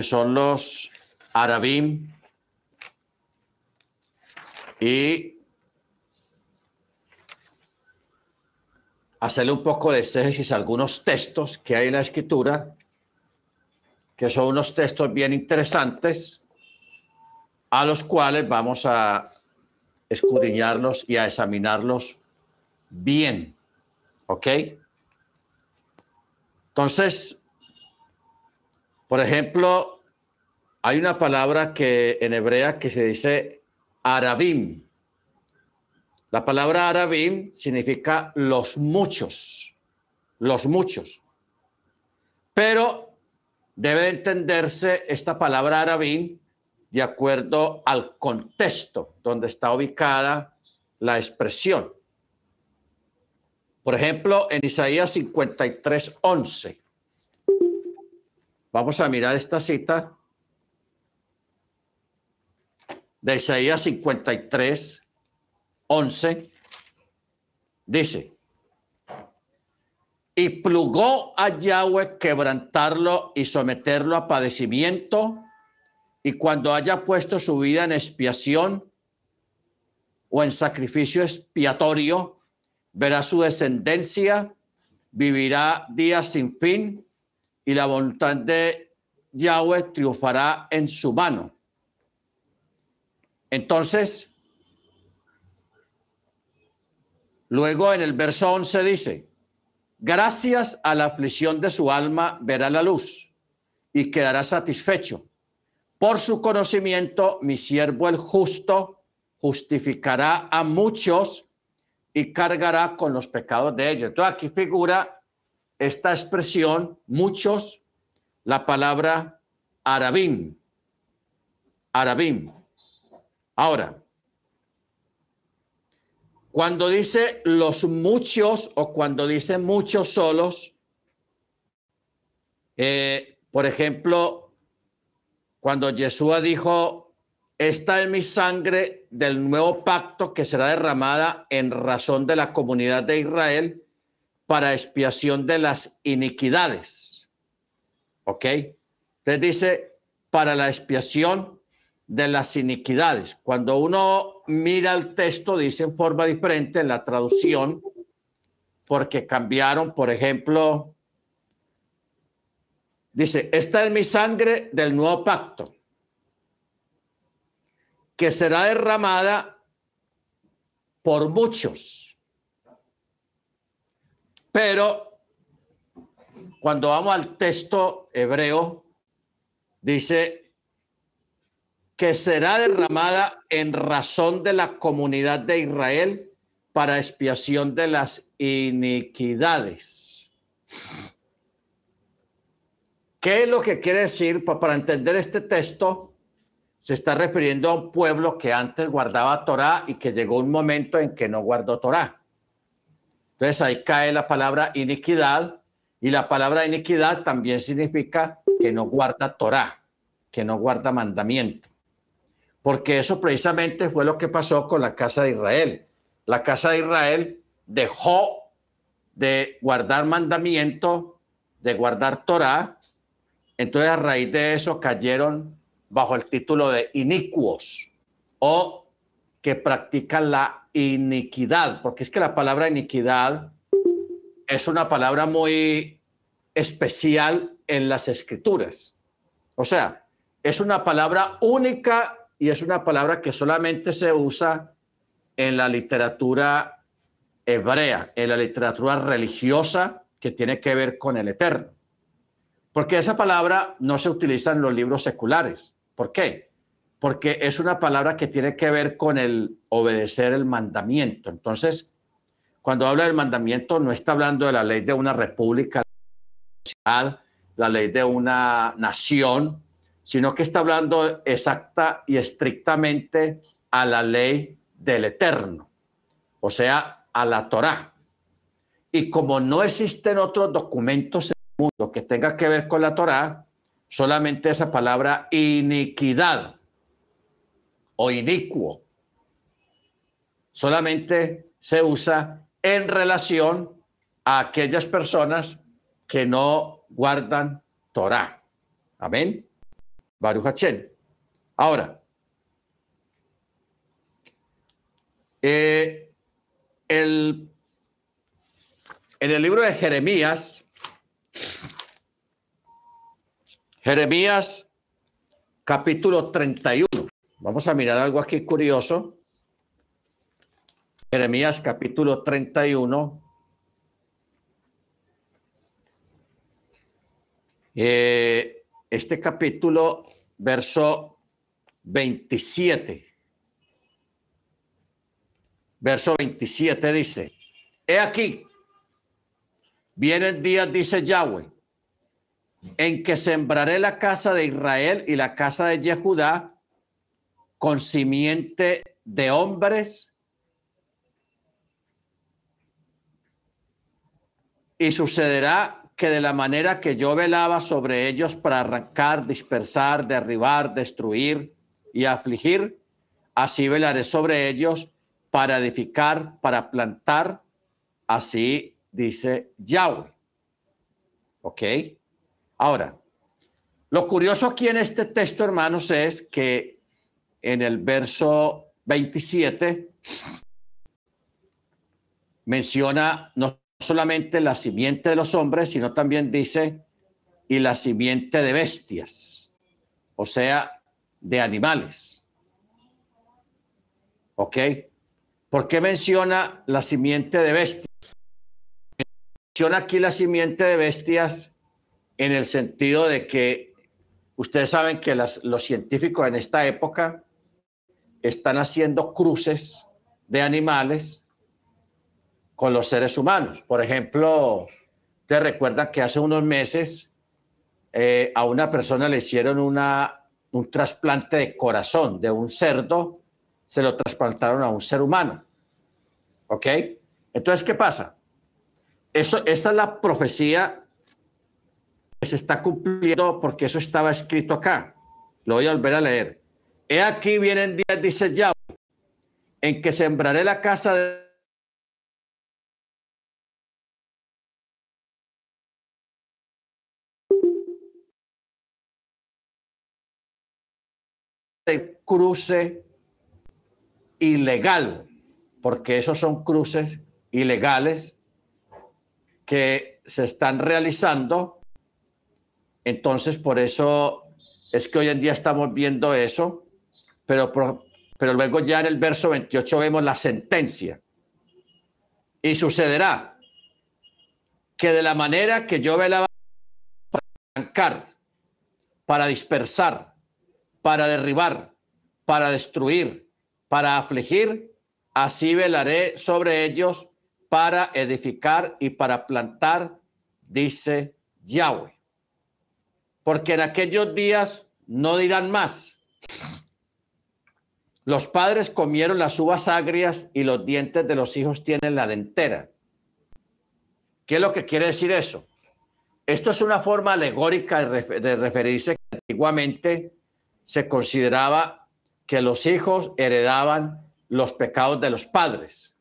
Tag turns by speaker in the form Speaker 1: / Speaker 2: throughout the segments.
Speaker 1: que son los Arabim y hacerle un poco de exégesis a algunos textos que hay en la escritura, que son unos textos bien interesantes, a los cuales vamos a escudriñarlos y a examinarlos bien. ¿Ok? Entonces, por ejemplo, hay una palabra que en hebrea que se dice arabim. La palabra arabim significa los muchos, los muchos. Pero debe entenderse esta palabra arabim de acuerdo al contexto donde está ubicada la expresión. Por ejemplo, en Isaías 53, 11. Vamos a mirar esta cita de Isaías 53, 11. Dice, y plugó a Yahweh quebrantarlo y someterlo a padecimiento, y cuando haya puesto su vida en expiación o en sacrificio expiatorio, verá su descendencia, vivirá días sin fin y la voluntad de Yahweh triunfará en su mano. Entonces, luego en el verso 11 dice, gracias a la aflicción de su alma verá la luz y quedará satisfecho. Por su conocimiento, mi siervo el justo justificará a muchos y cargará con los pecados de ellos. Entonces aquí figura esta expresión, muchos, la palabra arabim. Arabim. Ahora, cuando dice los muchos o cuando dice muchos solos, eh, por ejemplo, cuando Yeshua dijo esta es mi sangre del nuevo pacto que será derramada en razón de la comunidad de Israel para expiación de las iniquidades. ¿Ok? Entonces dice, para la expiación de las iniquidades. Cuando uno mira el texto, dice en forma diferente en la traducción, porque cambiaron, por ejemplo, dice, esta es mi sangre del nuevo pacto que será derramada por muchos. Pero cuando vamos al texto hebreo, dice que será derramada en razón de la comunidad de Israel para expiación de las iniquidades. ¿Qué es lo que quiere decir? Para entender este texto, se está refiriendo a un pueblo que antes guardaba Torah y que llegó un momento en que no guardó Torah. Entonces ahí cae la palabra iniquidad y la palabra iniquidad también significa que no guarda Torah, que no guarda mandamiento. Porque eso precisamente fue lo que pasó con la casa de Israel. La casa de Israel dejó de guardar mandamiento, de guardar Torah. Entonces a raíz de eso cayeron bajo el título de inicuos o que practican la iniquidad, porque es que la palabra iniquidad es una palabra muy especial en las escrituras. O sea, es una palabra única y es una palabra que solamente se usa en la literatura hebrea, en la literatura religiosa que tiene que ver con el eterno. Porque esa palabra no se utiliza en los libros seculares. ¿Por qué? Porque es una palabra que tiene que ver con el obedecer el mandamiento. Entonces, cuando habla del mandamiento, no está hablando de la ley de una república, la ley de una nación, sino que está hablando exacta y estrictamente a la ley del eterno, o sea, a la Torá. Y como no existen otros documentos en el mundo que tengan que ver con la Torá, solamente esa palabra iniquidad o inicuo solamente se usa en relación a aquellas personas que no guardan Torah. Amén. Baruch Ahora, eh, el, en el libro de Jeremías, Jeremías capítulo 31. Vamos a mirar algo aquí curioso. Jeremías capítulo 31. Eh, este capítulo, verso 27. Verso 27 dice, he aquí, vienen días, dice Yahweh, en que sembraré la casa de Israel y la casa de Yehudá con simiente de hombres y sucederá que de la manera que yo velaba sobre ellos para arrancar, dispersar, derribar, destruir y afligir, así velaré sobre ellos para edificar, para plantar, así dice Yahweh. ¿Ok? Ahora, lo curioso aquí en este texto, hermanos, es que en el verso 27 menciona no solamente la simiente de los hombres, sino también dice y la simiente de bestias, o sea, de animales. ¿Ok? ¿Por qué menciona la simiente de bestias? Menciona aquí la simiente de bestias en el sentido de que ustedes saben que los científicos en esta época están haciendo cruces de animales con los seres humanos. Por ejemplo, te recuerdan que hace unos meses eh, a una persona le hicieron una, un trasplante de corazón de un cerdo, se lo trasplantaron a un ser humano. ¿Ok? Entonces, ¿qué pasa? Eso, esa es la profecía se está cumpliendo porque eso estaba escrito acá. Lo voy a volver a leer. He aquí vienen días, dice Yahweh, en que sembraré la casa de cruce ilegal, porque esos son cruces ilegales que se están realizando. Entonces, por eso es que hoy en día estamos viendo eso, pero, pero luego ya en el verso 28 vemos la sentencia. Y sucederá que de la manera que yo velaba para arrancar, para dispersar, para derribar, para destruir, para afligir, así velaré sobre ellos para edificar y para plantar, dice Yahweh porque en aquellos días no dirán más. Los padres comieron las uvas agrias y los dientes de los hijos tienen la dentera. ¿Qué es lo que quiere decir eso? Esto es una forma alegórica de, referirse que antiguamente se consideraba que los hijos heredaban los pecados de los padres.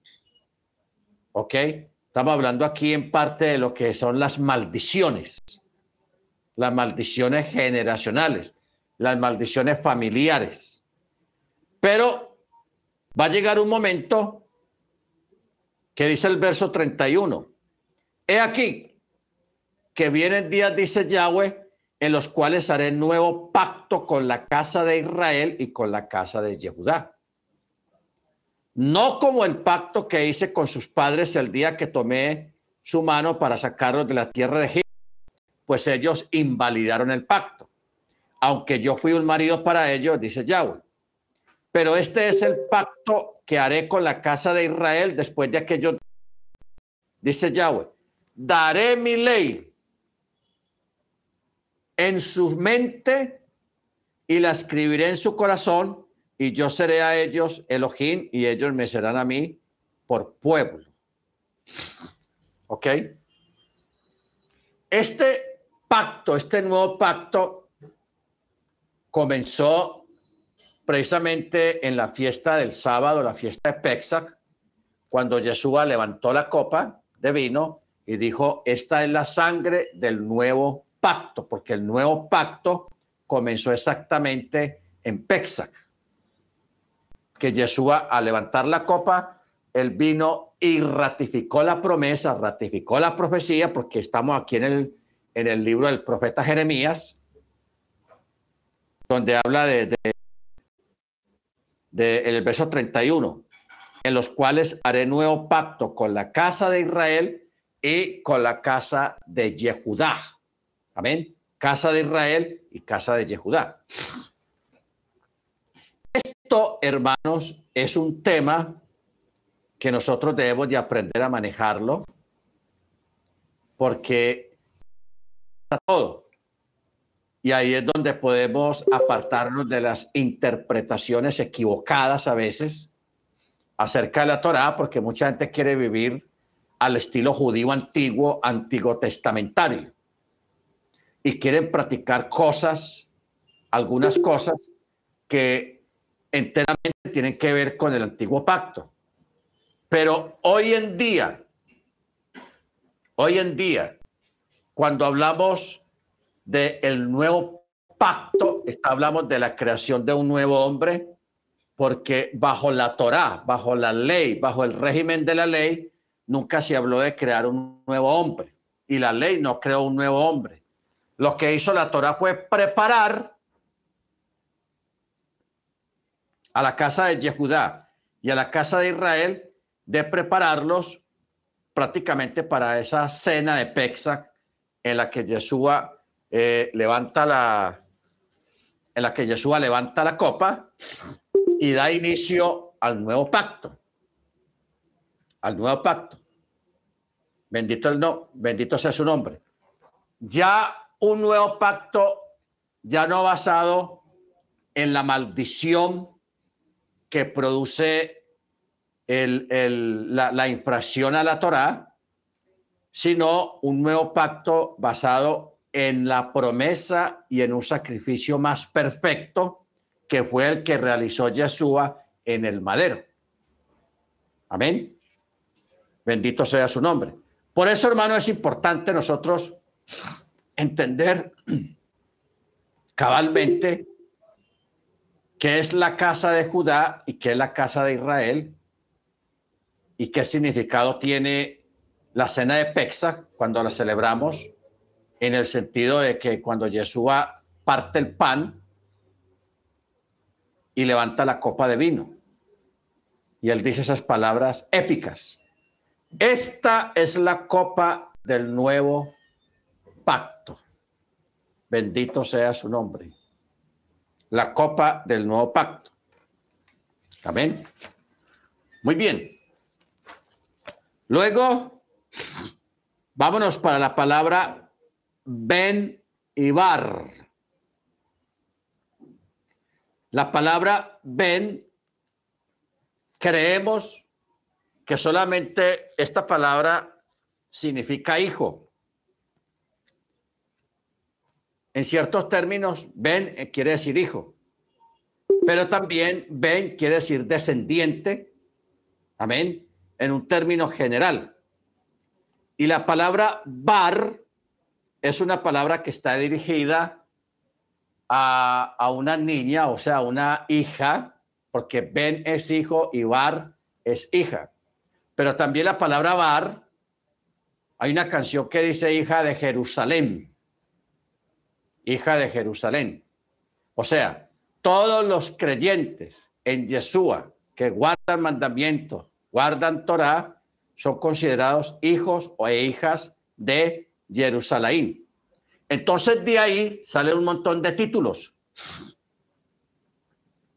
Speaker 1: ¿Ok? Estamos hablando aquí en parte de lo que son las maldiciones las maldiciones generacionales, las maldiciones familiares. Pero va a llegar un momento que dice el verso 31. He aquí que vienen días, dice Yahweh, en los cuales haré nuevo pacto con la casa de Israel y con la casa de Yehudá. No como el pacto que hice con sus padres el día que tomé su mano para sacarlos de la tierra de Egipto pues ellos invalidaron el pacto. Aunque yo fui un marido para ellos, dice Yahweh. Pero este es el pacto que haré con la casa de Israel después de aquello. Dice Yahweh, daré mi ley en su mente y la escribiré en su corazón y yo seré a ellos Elohim y ellos me serán a mí por pueblo. ¿Ok? Este pacto, este nuevo pacto, comenzó precisamente en la fiesta del sábado, la fiesta de Pesach, cuando Yeshua levantó la copa de vino y dijo, esta es la sangre del nuevo pacto, porque el nuevo pacto comenzó exactamente en Pexac, que Yeshua al levantar la copa, él vino y ratificó la promesa, ratificó la profecía, porque estamos aquí en el, en el libro del profeta Jeremías, donde habla de, de el verso 31, en los cuales haré nuevo pacto con la casa de Israel y con la casa de Yehudá. Amén. Casa de Israel y casa de Yehudá. Esto, hermanos, es un tema que nosotros debemos de aprender a manejarlo porque todo. Y ahí es donde podemos apartarnos de las interpretaciones equivocadas a veces acerca de la Torá, porque mucha gente quiere vivir al estilo judío antiguo, antiguo testamentario. Y quieren practicar cosas, algunas cosas que enteramente tienen que ver con el antiguo pacto. Pero hoy en día, hoy en día, cuando hablamos del el nuevo pacto, hablamos de la creación de un nuevo hombre, porque bajo la Torá, bajo la ley, bajo el régimen de la ley, nunca se habló de crear un nuevo hombre y la ley no creó un nuevo hombre. Lo que hizo la Torah fue preparar a la casa de Yehudá y a la casa de Israel de prepararlos prácticamente para esa cena de Pexac en la que Yeshua eh, levanta la en la que Yeshua levanta la copa y da inicio al nuevo pacto al nuevo pacto. Bendito el no, bendito sea su nombre. Ya un nuevo pacto, ya no basado en la maldición que produce el, la, la infracción a la Torá, sino un nuevo pacto basado en la promesa y en un sacrificio más perfecto que fue el que realizó Yeshua en el madero. Amén. Bendito sea su nombre. Por eso, hermano, es importante nosotros entender cabalmente qué es la casa de Judá y qué es la casa de Israel y qué significado tiene la cena de Pexa cuando la celebramos, en el sentido de que cuando Yeshua parte el pan y levanta la copa de vino. Y él dice esas palabras épicas. Esta es la copa del nuevo pacto. Bendito sea su nombre. La copa del nuevo pacto. Amén. Muy bien. Luego, vámonos para la palabra Ben y Bar. La palabra Ben, creemos que solamente esta palabra significa hijo. En ciertos términos, Ben eh, quiere decir hijo, pero también Ben quiere decir descendiente, amén, en un término general. Y la palabra bar es una palabra que está dirigida a, a una niña, o sea, una hija, porque Ben es hijo y bar es hija. Pero también la palabra bar, hay una canción que dice hija de Jerusalén. Hija de Jerusalén. O sea, todos los creyentes en Yeshua que guardan mandamientos, guardan Torah, son considerados hijos o hijas de Jerusalén. Entonces de ahí sale un montón de títulos.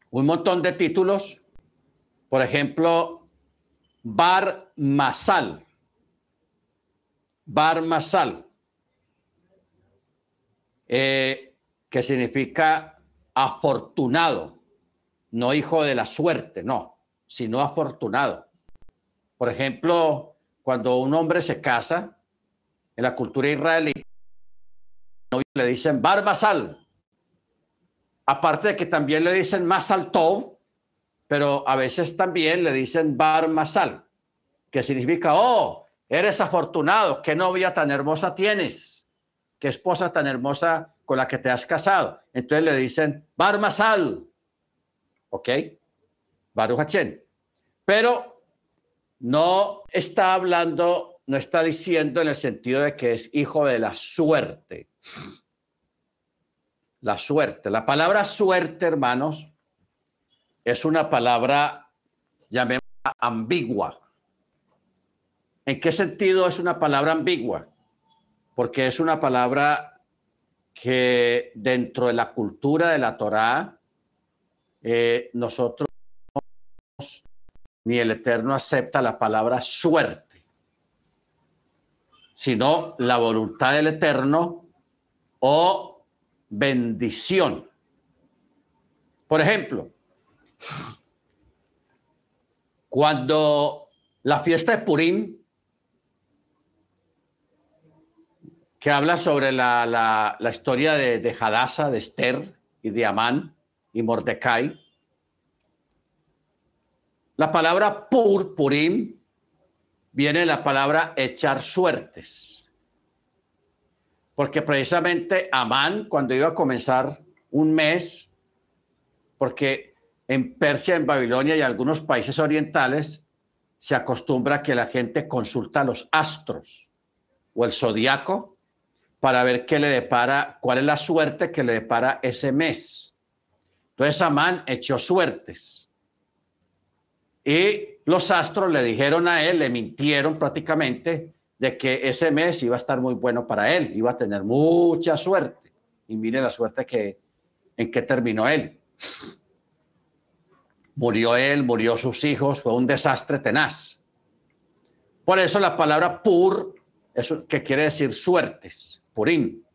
Speaker 1: Un montón de títulos. Por ejemplo, Bar Masal. Bar Masal. Eh, que significa afortunado, no hijo de la suerte, no, sino afortunado. Por ejemplo, cuando un hombre se casa en la cultura israelí, le dicen Bar Masal. Aparte de que también le dicen Masal Tov, pero a veces también le dicen bar masal, que significa, oh, eres afortunado, qué novia tan hermosa tienes, qué esposa tan hermosa con la que te has casado. Entonces le dicen Bar Masal. ¿Ok? Baruch Hachem. Pero no está hablando, no está diciendo en el sentido de que es hijo de la suerte. La suerte. La palabra suerte, hermanos, es una palabra, llamémosla ambigua. ¿En qué sentido es una palabra ambigua? Porque es una palabra que dentro de la cultura de la Torá, eh, nosotros ni el Eterno acepta la palabra suerte, sino la voluntad del Eterno o bendición. Por ejemplo, cuando la fiesta de Purim, que habla sobre la, historia de, de Hadassah, de Esther y de Amán y Mordecai, la palabra pur, purim, viene la palabra echar suertes. Porque precisamente Amán, cuando iba a comenzar un mes, porque en Persia, en Babilonia y algunos países orientales, se acostumbra que la gente consulta los astros o el zodiaco para ver qué le depara, cuál es la suerte que le depara ese mes. Entonces Amán echó suertes y los astros le dijeron a él, le mintieron prácticamente de que ese mes iba a estar muy bueno para él, iba a tener mucha suerte. Y mire la suerte que en que terminó él. Murió él, murió sus hijos, fue un desastre tenaz. Por eso la palabra pur, es, que quiere decir suertes, purín.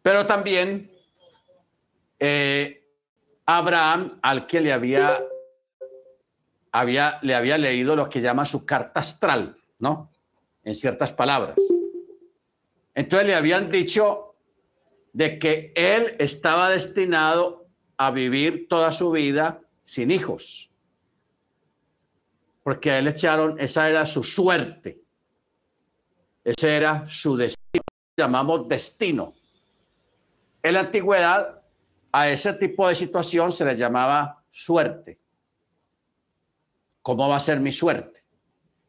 Speaker 1: Pero también eh, Abraham, al que le había había, le había leído lo que llama su carta astral, ¿no? En ciertas palabras. Entonces le habían dicho de que él estaba destinado a vivir toda su vida sin hijos. Porque a él echaron, esa era su suerte. Ese era su destino. Llamamos destino. En la antigüedad, a ese tipo de situación se le llamaba suerte. ¿Cómo va a ser mi suerte?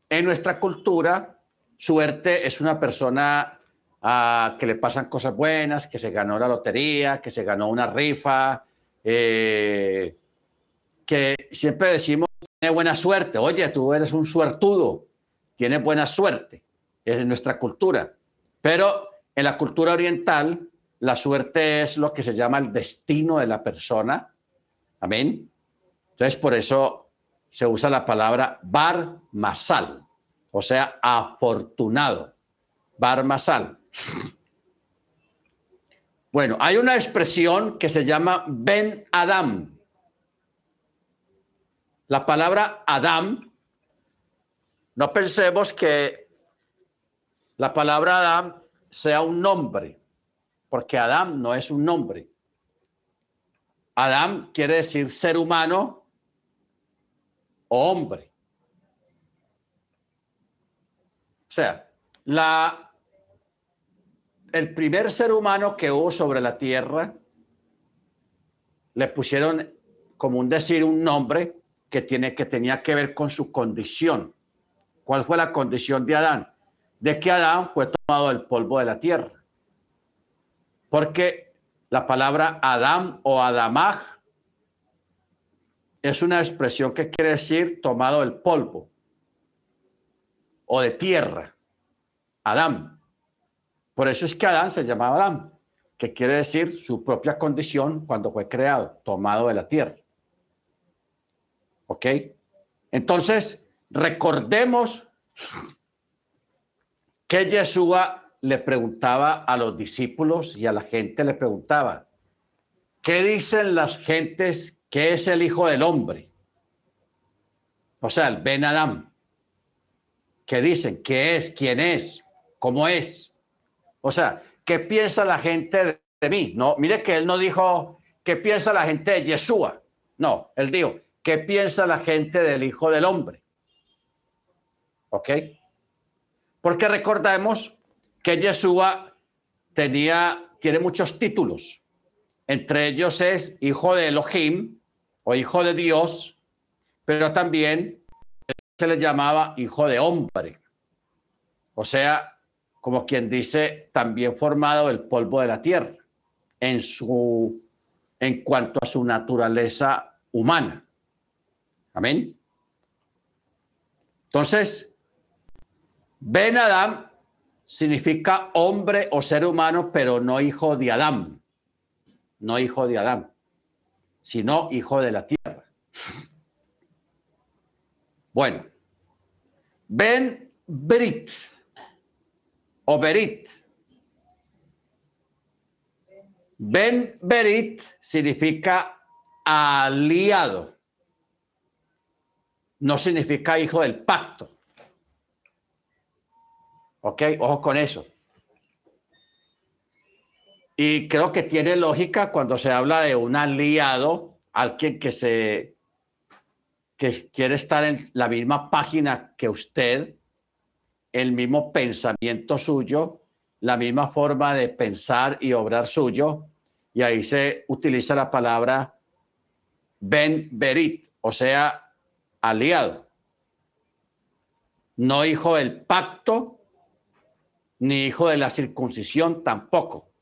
Speaker 1: En nuestra cultura, suerte es una persona a que le pasan cosas buenas, que se ganó la lotería, que se ganó una rifa, eh, que siempre decimos, tiene buena suerte. Oye, tú eres un suertudo, tienes buena suerte. Es nuestra cultura. Pero en la cultura oriental, la suerte es lo que se llama el destino de la persona. Amén. Entonces, por eso se usa la palabra bar masal, o sea, afortunado. Bar masal. Bueno, hay una expresión que se llama Ben Adam. La palabra Adam, no pensemos que la palabra Adam sea un nombre, porque Adam no es un nombre. Adam quiere decir ser humano hombre. O sea, la, el primer ser humano que hubo sobre la tierra, le pusieron, como un decir, un nombre que, tiene, que tenía que ver con su condición. ¿Cuál fue la condición de Adán? De que Adán fue tomado del polvo de la tierra. Porque la palabra Adán o Adamaj es una expresión que quiere decir tomado del polvo o de tierra. Adán. Por eso es que Adán se llamaba Adán, que quiere decir su propia condición cuando fue creado, tomado de la tierra. ¿Ok? Entonces, recordemos que Yeshua le preguntaba a los discípulos y a la gente le preguntaba, ¿qué dicen las gentes ¿Qué es el Hijo del Hombre? O sea, el Ben Adam. ¿Qué dicen? ¿Qué es? ¿Quién es? ¿Cómo es? O sea, ¿qué piensa la gente de, mí? No, mire que él no dijo qué piensa la gente de Yeshua. No, él dijo, ¿qué piensa la gente del Hijo del Hombre? ¿Ok? Porque recordemos que Yeshua tenía tiene muchos títulos. Entre ellos es hijo de Elohim o hijo de Dios, pero también se le llamaba hijo de hombre. O sea, como quien dice, también formado del polvo de la tierra en su en cuanto a su naturaleza humana. Amén. Entonces, Ben Adam significa hombre o ser humano, pero no hijo de Adán. No hijo de Adán, sino hijo de la tierra. Bueno, Ben Brit o Berit. Ben Berit significa aliado. No significa hijo del pacto. ¿Ok? Ojo con eso. Y creo que tiene lógica cuando se habla de un aliado, alguien que se que quiere estar en la misma página que usted, el mismo pensamiento suyo, la misma forma de pensar y obrar suyo, y ahí se utiliza la palabra ben berit, o sea, aliado. No hijo del pacto, ni hijo de la circuncisión tampoco.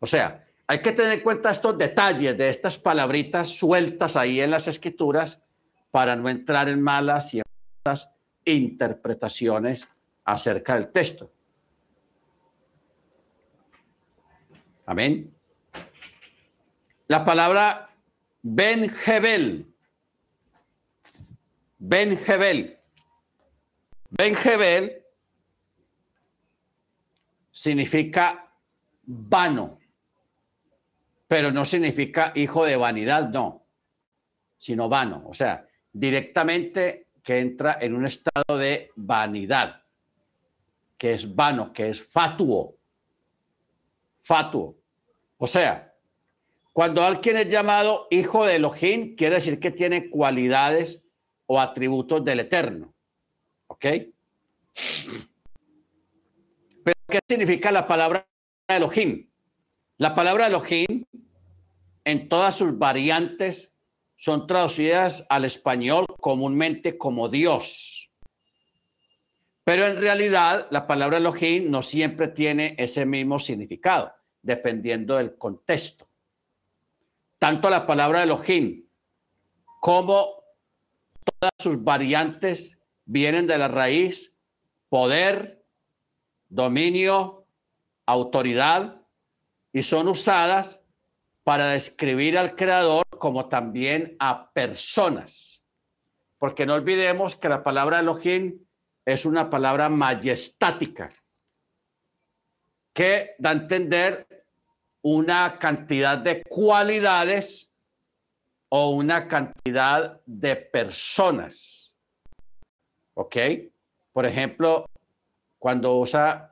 Speaker 1: O sea, hay que tener en cuenta estos detalles de estas palabritas sueltas ahí en las escrituras para no entrar en malas y interpretaciones acerca del texto. Amén. La palabra. Ben Hebel. Ben Hebel significa vano, pero no significa hijo de vanidad, no, sino vano. O sea, directamente que entra en un estado de vanidad, que es vano, que es fatuo. Fatuo. O sea, cuando alguien es llamado hijo de Elohim, quiere decir que tiene cualidades o atributos del Eterno. ¿Ok? Pero, ¿qué significa la palabra Elohim? La palabra Elohim, en todas sus variantes, son traducidas al español comúnmente como Dios. Pero en realidad la palabra Elohim no siempre tiene ese mismo significado, dependiendo del contexto. Tanto la palabra Elohim como todas sus variantes vienen de la raíz poder, dominio, autoridad y son usadas para describir al Creador como también a personas. Porque no olvidemos que la palabra Elohim es una palabra majestática que da a entender una cantidad de cualidades o una cantidad de personas. ¿Ok? Por ejemplo, cuando usa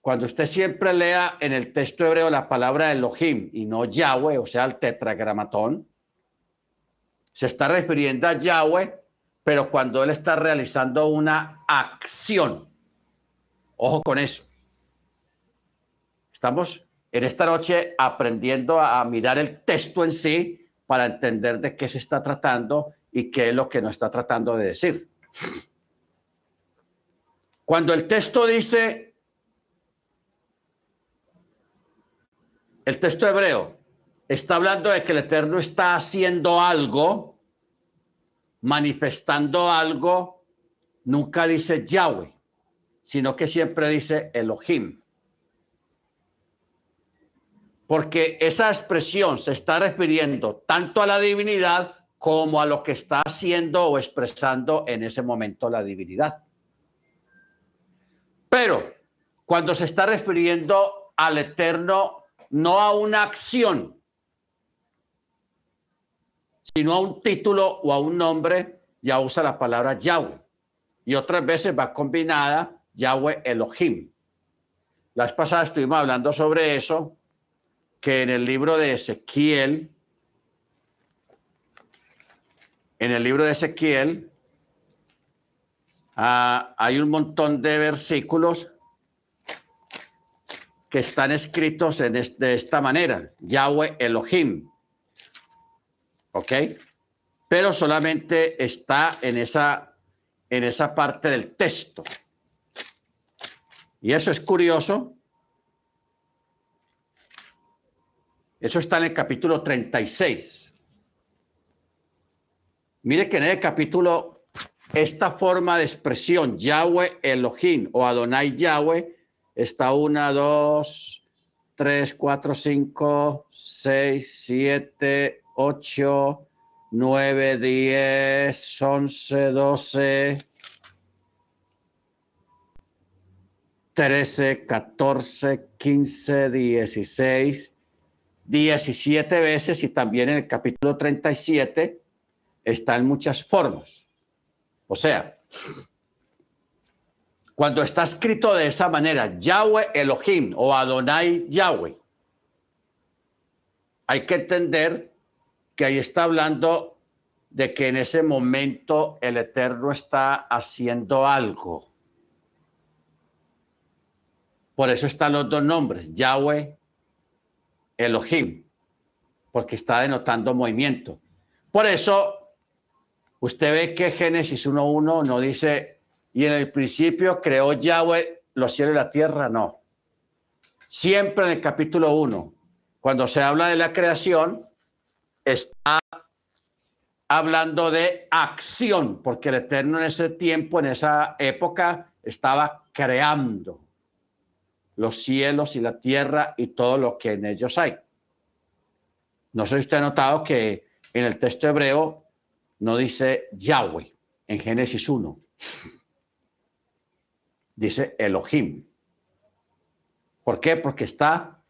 Speaker 1: cuando usted siempre lea en el texto hebreo la palabra Elohim y no Yahweh, o sea, el tetragramatón, se está refiriendo a Yahweh, pero cuando él está realizando una acción. Ojo con eso. Estamos en esta noche aprendiendo a, mirar el texto en sí para entender de qué se está tratando y qué es lo que nos está tratando de decir. Cuando el texto dice el texto hebreo está hablando de que el Eterno está haciendo algo, manifestando algo, nunca dice Yahweh, sino que siempre dice Elohim. Porque esa expresión se está refiriendo tanto a la divinidad como a lo que está haciendo o expresando en ese momento la divinidad. Pero cuando se está refiriendo al Eterno no a una acción, sino a un título o a un nombre, ya usa la palabra Yahweh. Y otras veces va combinada Yahweh Elohim. Las pasadas estuvimos hablando sobre eso, que en el libro de Ezequiel, en el libro de Ezequiel, ah, hay un montón de versículos que están escritos en de esta manera, Yahweh Elohim. ¿Ok? Pero solamente está en esa, en esa parte del texto. Y eso es curioso. Eso está en el capítulo 36. Mire que en el capítulo, esta forma de expresión, Yahweh Elohim o Adonai Yahweh, está una, dos, tres, cuatro, cinco, seis, siete, ocho, nueve, diez, once, doce, trece, catorce, quince, dieciséis, diecisiete veces y también en el capítulo 37 está en muchas formas. O sea, cuando está escrito de esa manera, Yahweh Elohim o Adonai Yahweh, hay que entender que ahí está hablando de que en ese momento el Eterno está haciendo algo. Por eso están los dos nombres, Yahweh, Elohim, porque está denotando movimiento. Por eso usted ve que Génesis 1.1 no dice y en el principio creó Yahweh los cielos y la tierra, no. Siempre en el capítulo 1, cuando se habla de la creación, está hablando de acción, porque el Eterno en ese tiempo, en esa época, estaba creando los cielos y la tierra y todo lo que en ellos hay. No sé si usted ha notado que en el texto hebreo no dice Yahweh en Génesis 1 dice Elohim. ¿Por qué? Porque está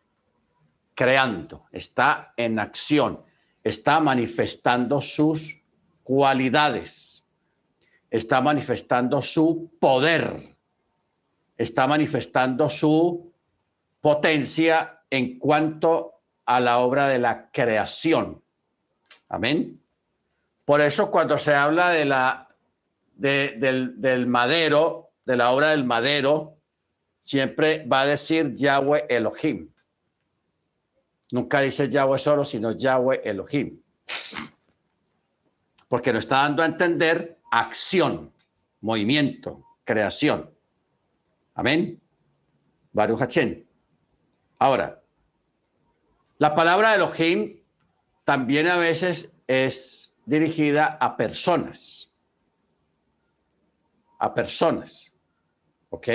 Speaker 1: creando, está en acción, está manifestando sus cualidades, está manifestando su poder, está manifestando su potencia en cuanto a la obra de la creación. Amén. Por eso cuando se habla de la, del, del madero, de la obra del madero, siempre va a decir Yahweh Elohim. Nunca dice Yahweh solo, sino Yahweh Elohim. Porque nos está dando a entender acción, movimiento, creación. Amén. Baruch Hachem. Ahora, la palabra Elohim también a veces es dirigida a personas. A personas. ¿Ok?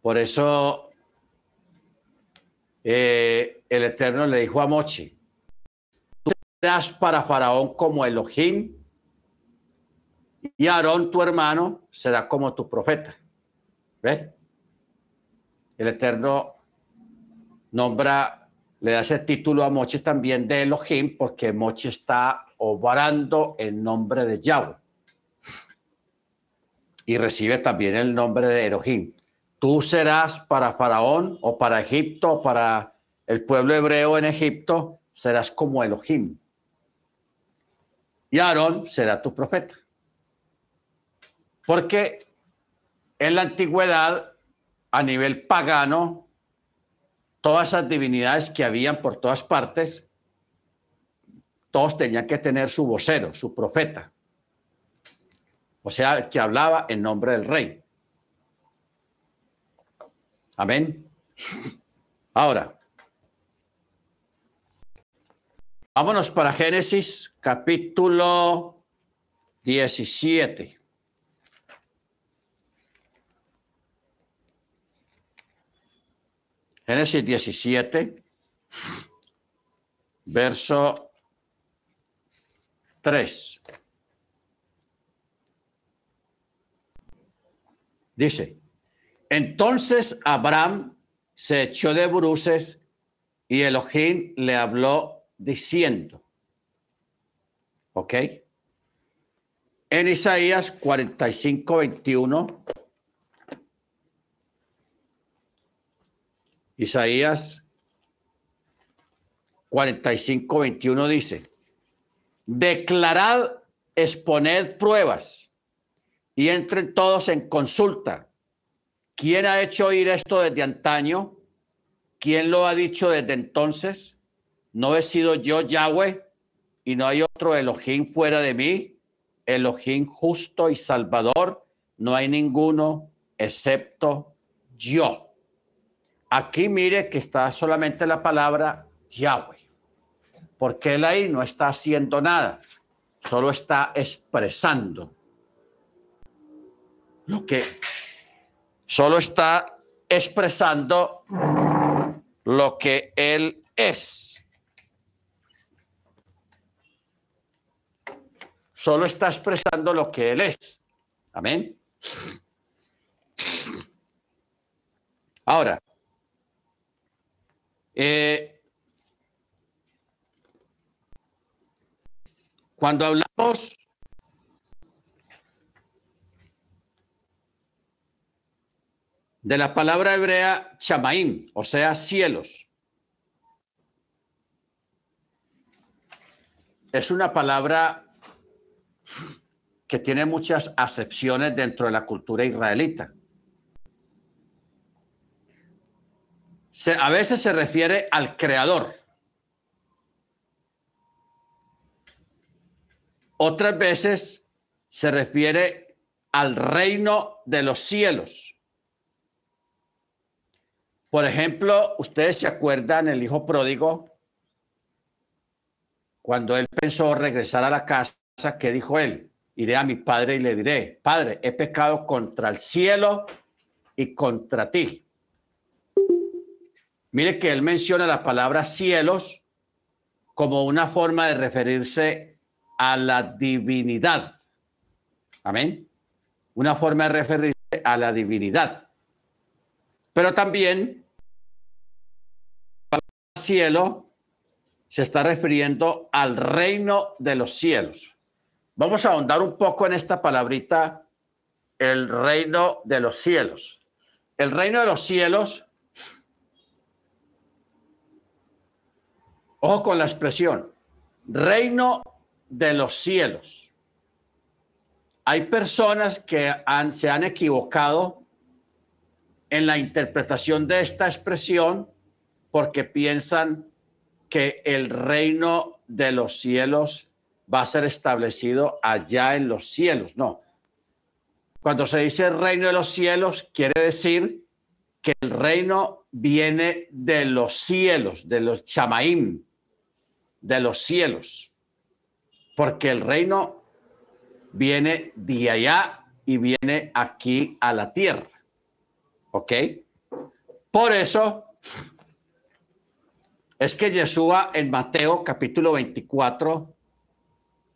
Speaker 1: Por eso eh, el Eterno le dijo a Mochi, tú serás para Faraón como Elohim y Aarón, tu hermano, será como tu profeta. ¿Ves? El Eterno nombra, le da ese título a Mochi también de Elohim porque Mochi está obrando en nombre de Yahweh y recibe también el nombre de Elohim. Tú serás para Faraón o para Egipto o para el pueblo hebreo en Egipto, serás como Elohim. Y Aarón será tu profeta. Porque en la antigüedad, a nivel pagano, todas esas divinidades que habían por todas partes, todos tenían que tener su vocero, su profeta o sea, que hablaba en nombre del rey. Amén. Ahora, vámonos para Génesis capítulo 17. Génesis 17, verso 3. Dice, entonces Abraham se echó de bruces y Elohim le habló diciendo, ¿ok? En Isaías 45, 21, Isaías 45, 21 dice, declarad, exponed pruebas y entren todos en consulta. ¿Quién ha hecho oír esto desde antaño? ¿Quién lo ha dicho desde entonces? ¿No he sido yo Yahweh y no hay otro Elohim fuera de mí? Elohim justo y salvador, no hay ninguno excepto yo. Aquí mire que está solamente la palabra Yahweh, porque él ahí no está haciendo nada, solo está expresando lo que solo está expresando lo que Él es. Solo está expresando lo que Él es. Amén. Ahora, eh, cuando hablamos de la palabra hebrea chamaim, o sea, cielos. Es una palabra que tiene muchas acepciones dentro de la cultura israelita. a veces se refiere al creador. Otras veces se refiere al reino de los cielos. Por ejemplo, ustedes se acuerdan el hijo pródigo, cuando él pensó regresar a la casa, ¿qué dijo él? Iré a mi padre y le diré, Padre, he pecado contra el cielo y contra ti. Mire que él menciona la palabra cielos como una forma de referirse a la divinidad. Amén. Una forma de referirse a la divinidad. Pero también cielo se está refiriendo al reino de los cielos. Vamos a ahondar un poco en esta palabrita, el reino de los cielos. El reino de los cielos, ojo con la expresión, reino de los cielos. Hay personas que se han equivocado en la interpretación de esta expresión porque piensan que el reino de los cielos va a ser establecido allá en los cielos. No. Cuando se dice reino de los cielos, quiere decir que el reino viene de los cielos, de los chamaim, de los cielos. Porque el reino viene de allá y viene aquí a la tierra. ¿Ok? Por eso es que Yeshua en Mateo capítulo 24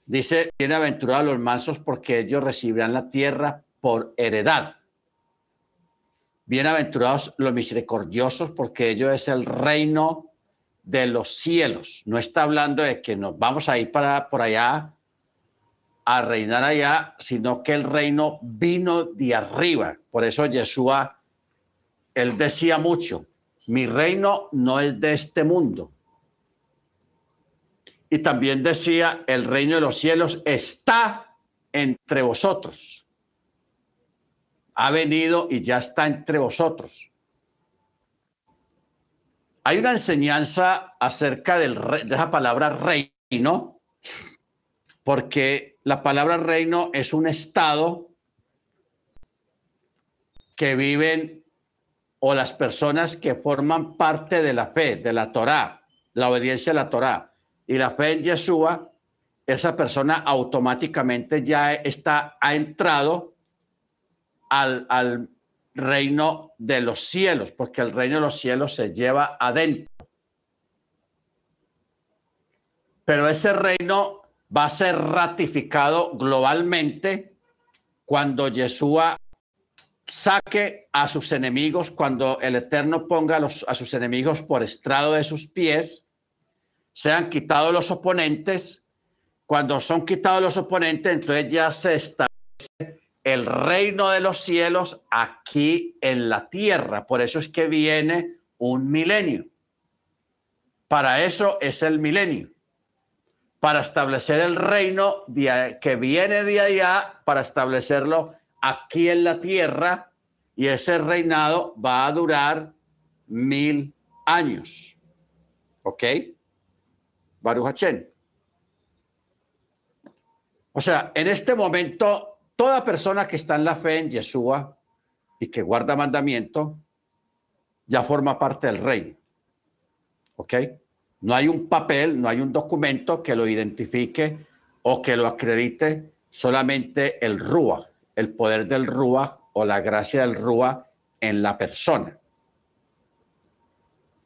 Speaker 1: dice, bienaventurados los mansos porque ellos recibirán la tierra por heredad. Bienaventurados los misericordiosos porque ellos es el reino de los cielos. No está hablando de que nos vamos a ir para por allá a reinar allá, sino que el reino vino de arriba. Por eso Yeshua, él decía mucho, mi reino no es de este mundo. Y también decía, el reino de los cielos está entre vosotros. Ha venido y ya está entre vosotros. Hay una enseñanza acerca del, de esa palabra reino, porque la palabra reino es un estado que viven o las personas que forman parte de la fe, de la Torá, la obediencia a la Torá y la fe en Yeshua, esa persona automáticamente ya está, ha entrado al, al reino de los cielos, porque el reino de los cielos se lleva adentro. Pero ese reino va a ser ratificado globalmente cuando Yeshua saque a sus enemigos cuando el Eterno ponga a, los, a sus enemigos por estrado de sus pies, sean quitados los oponentes. Cuando son quitados los oponentes, entonces ya se establece el reino de los cielos aquí en la tierra. Por eso es que viene un milenio. Para eso es el milenio. Para establecer el reino que viene de allá, para establecerlo aquí en la tierra y ese reinado va a durar mil años. ¿Ok? Baruch O sea, en este momento, toda persona que está en la fe en Yeshua y que guarda mandamiento, ya forma parte del reino. ¿Ok? No hay un papel, no hay un documento que lo identifique o que lo acredite, solamente el Rúa, el poder del Rúa o la gracia del Rúa en la persona.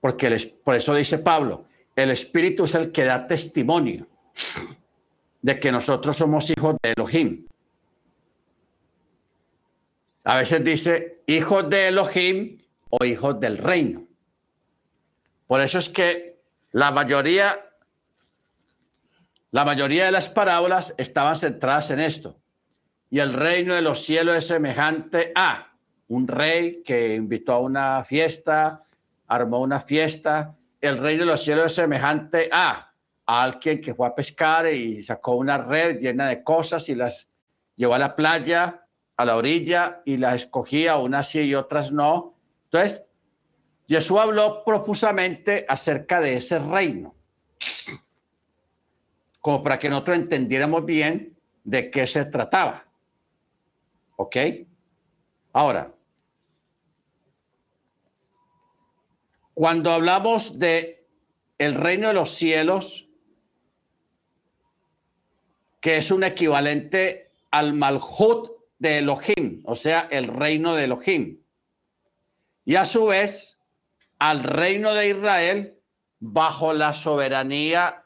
Speaker 1: Porque por eso dice Pablo, el Espíritu es el que da testimonio de que nosotros somos hijos de Elohim. A veces dice hijos de Elohim o hijos del reino. Por eso es que la mayoría, la mayoría de las parábolas estaban centradas en esto. Y el reino de los cielos es semejante a un rey que invitó a una fiesta, armó una fiesta. El reino de los cielos es semejante a, alguien que fue a pescar y sacó una red llena de cosas y las llevó a la playa, a la orilla y las escogía, unas sí y otras no. Entonces, Jesús habló profusamente acerca de ese reino, como para que nosotros entendiéramos bien de qué se trataba. ¿Ok? Ahora, cuando hablamos de el reino de los cielos, que es un equivalente al Malhut de Elohim, o sea, el reino de Elohim. Y a su vez, al reino de Israel bajo la soberanía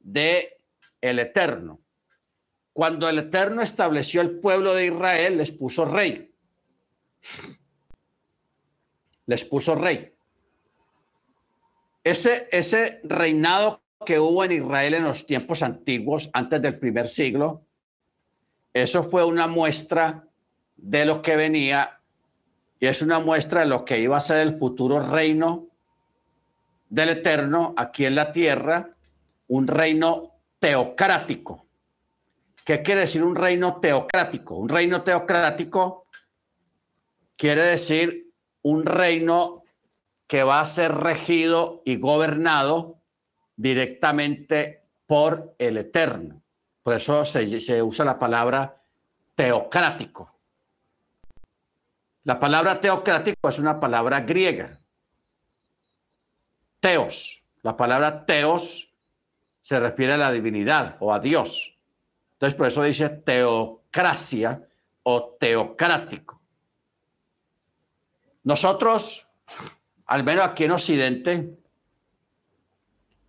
Speaker 1: de el Eterno. Cuando el Eterno estableció el pueblo de Israel, les puso rey. Les puso rey. Ese, ese reinado que hubo en Israel en los tiempos antiguos, antes del primer siglo, eso fue una muestra de lo que venía y es una muestra de lo que iba a ser el futuro reino del Eterno aquí en la tierra, un reino teocrático. ¿Qué quiere decir un reino teocrático? Un reino teocrático quiere decir un reino que va a ser regido y gobernado directamente por el Eterno. Por eso se, se usa la palabra teocrático. La palabra teocrático es una palabra griega. Teos. La palabra teos se refiere a la divinidad o a Dios. Entonces, por eso dice teocracia o teocrático. Nosotros, al menos aquí en Occidente,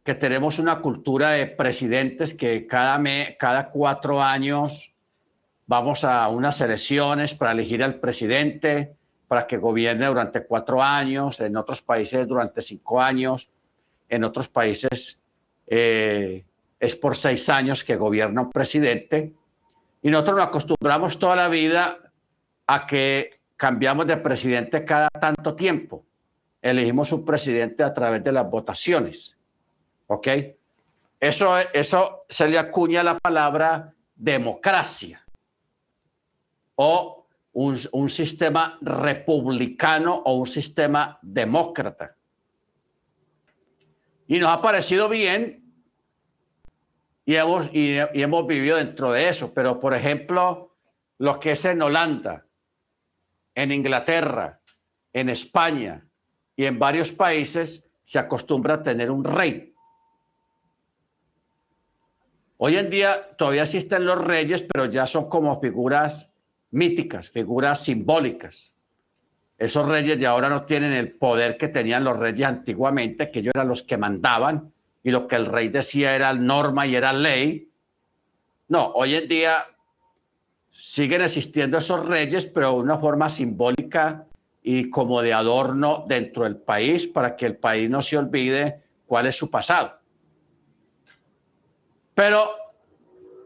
Speaker 1: que tenemos una cultura de presidentes que cada, cada cuatro años vamos a unas elecciones para elegir al presidente, para que gobierne durante cuatro años, en otros países durante cinco años, en otros países eh, es por seis años que gobierna un presidente. Y nosotros nos acostumbramos toda la vida a que cambiamos de presidente cada tanto tiempo. Elegimos un presidente a través de las votaciones. ¿Ok? Eso, eso se le acuña la palabra democracia o un, sistema republicano o un sistema demócrata. Y nos ha parecido bien y hemos, vivido dentro de eso. Pero, por ejemplo, lo que es en Holanda, en Inglaterra, en España y en varios países, se acostumbra a tener un rey. Hoy en día todavía existen los reyes, pero ya son como figuras míticas, figuras simbólicas. Esos reyes de ahora no tienen el poder que tenían los reyes antiguamente, que ellos eran los que mandaban y lo que el rey decía era norma y era ley. No, hoy en día siguen existiendo esos reyes, pero de una forma simbólica y como de adorno dentro del país para que el país no se olvide cuál es su pasado. Pero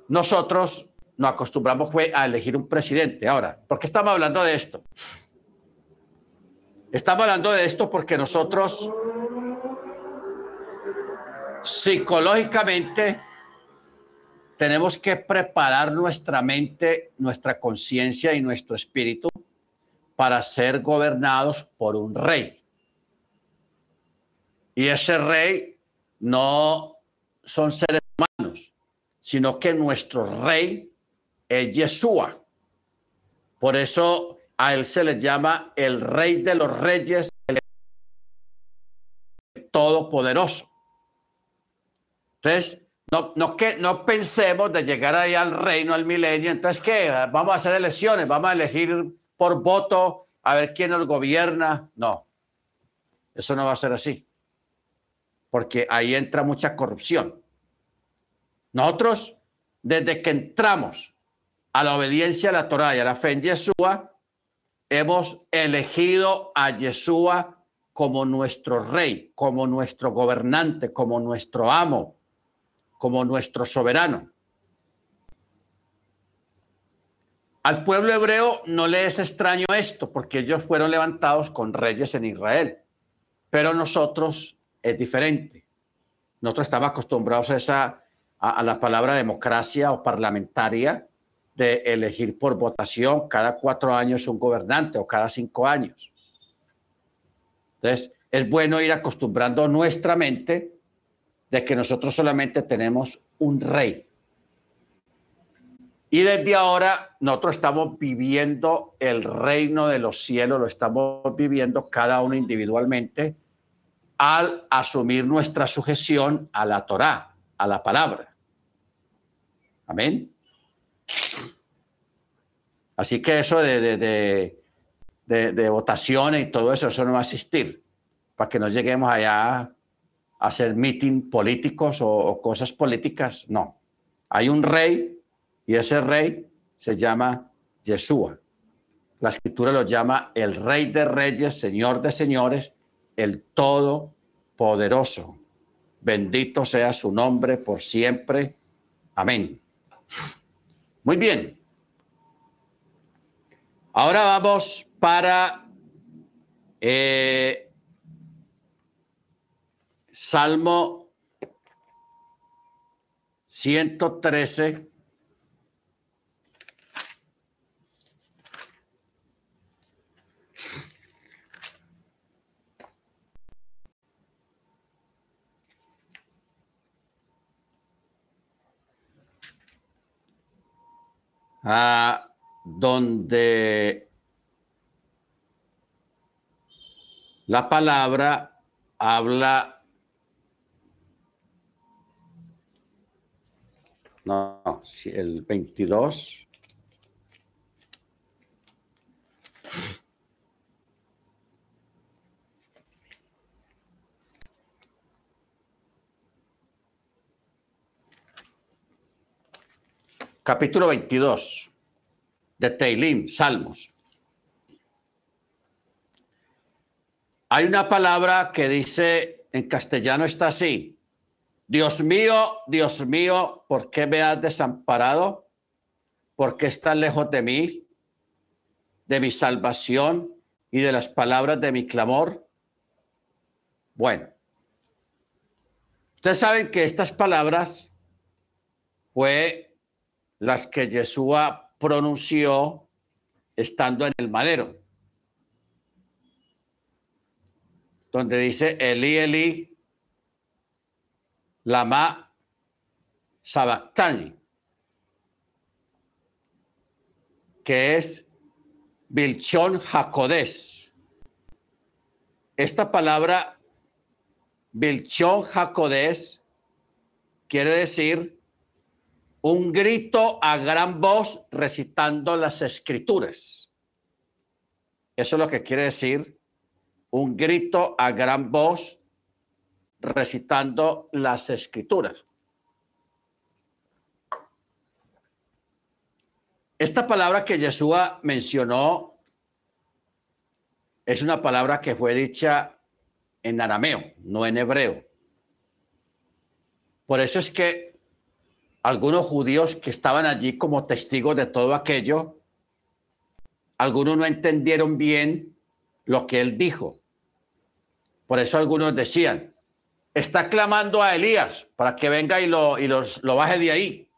Speaker 1: nosotros nos acostumbramos a elegir un presidente. Ahora, ¿por qué estamos hablando de esto? Estamos hablando de esto porque nosotros psicológicamente tenemos que preparar nuestra mente, nuestra conciencia y nuestro espíritu para ser gobernados por un rey. Y ese rey no son seres humanos, sino que nuestro rey es Yeshua. Por eso a él se le llama el rey de los reyes, el todopoderoso. Entonces, no, no, que, no pensemos de llegar ahí al reino, al milenio. Entonces, ¿qué? Vamos a hacer elecciones, vamos a elegir por voto a ver quién nos gobierna. No, eso no va a ser así, porque ahí entra mucha corrupción. Nosotros, desde que entramos a la obediencia a la Torah y a la fe en Yeshua, hemos elegido a Yeshua como nuestro rey, como nuestro gobernante, como nuestro amo, como nuestro soberano. Al pueblo hebreo no le es extraño esto, porque ellos fueron levantados con reyes en Israel. Pero nosotros es diferente. Nosotros estamos acostumbrados a, esa, a, la palabra democracia o parlamentaria de elegir por votación cada cuatro años un gobernante o cada cinco años. Entonces, es bueno ir acostumbrando nuestra mente de que nosotros solamente tenemos un rey, y desde ahora nosotros estamos viviendo el reino de los cielos, lo estamos viviendo cada uno individualmente al asumir nuestra sujeción a la Torá, a la palabra. Amén. Así que eso de, de, votaciones y todo eso, eso no va a existir, para que no lleguemos allá hacer meeting políticos o, o cosas políticas, no. Hay un rey y ese rey se llama Yeshua. La escritura lo llama el rey de reyes, señor de señores, el todopoderoso. Bendito sea su nombre por siempre. Amén. Muy bien. Ahora vamos para eh, Salmo 113. a donde la palabra habla, no, el 22. capítulo 22 de Teilim, Salmos. Hay una palabra que dice en castellano está así. Dios mío, Dios mío, ¿por qué me has desamparado? ¿Por qué estás lejos de mí, de mi salvación y de las palabras de mi clamor? Bueno, ustedes saben que estas palabras fue las que Yeshua pronunció estando en el madero, donde dice Eli Eli Lama Sabactani, que es Bilchón Jacodés. Esta palabra Bilchón Jacodés quiere decir un grito a gran voz recitando las escrituras. Eso es lo que quiere decir un grito a gran voz recitando las escrituras. Esta palabra que Yeshua mencionó es una palabra que fue dicha en arameo, no en hebreo. Por eso es que algunos judíos que estaban allí como testigos de todo aquello, algunos no entendieron bien lo que él dijo. Por eso algunos decían, está clamando a Elías para que venga y lo, y lo baje de ahí.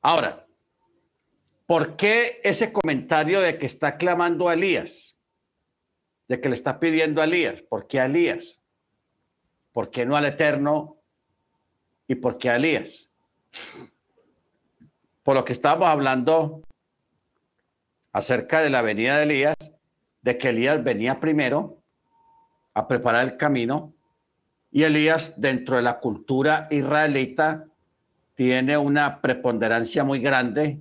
Speaker 1: Ahora, ¿Por qué ese comentario de que está clamando a Elías? De que le está pidiendo a Elías. ¿Por qué a Elías? ¿Por qué no al Eterno? ¿Y por qué a Elías? Por lo que estábamos hablando acerca de la venida de Elías, de que Elías venía primero a preparar el camino. Y Elías dentro de la cultura israelita tiene una preponderancia muy grande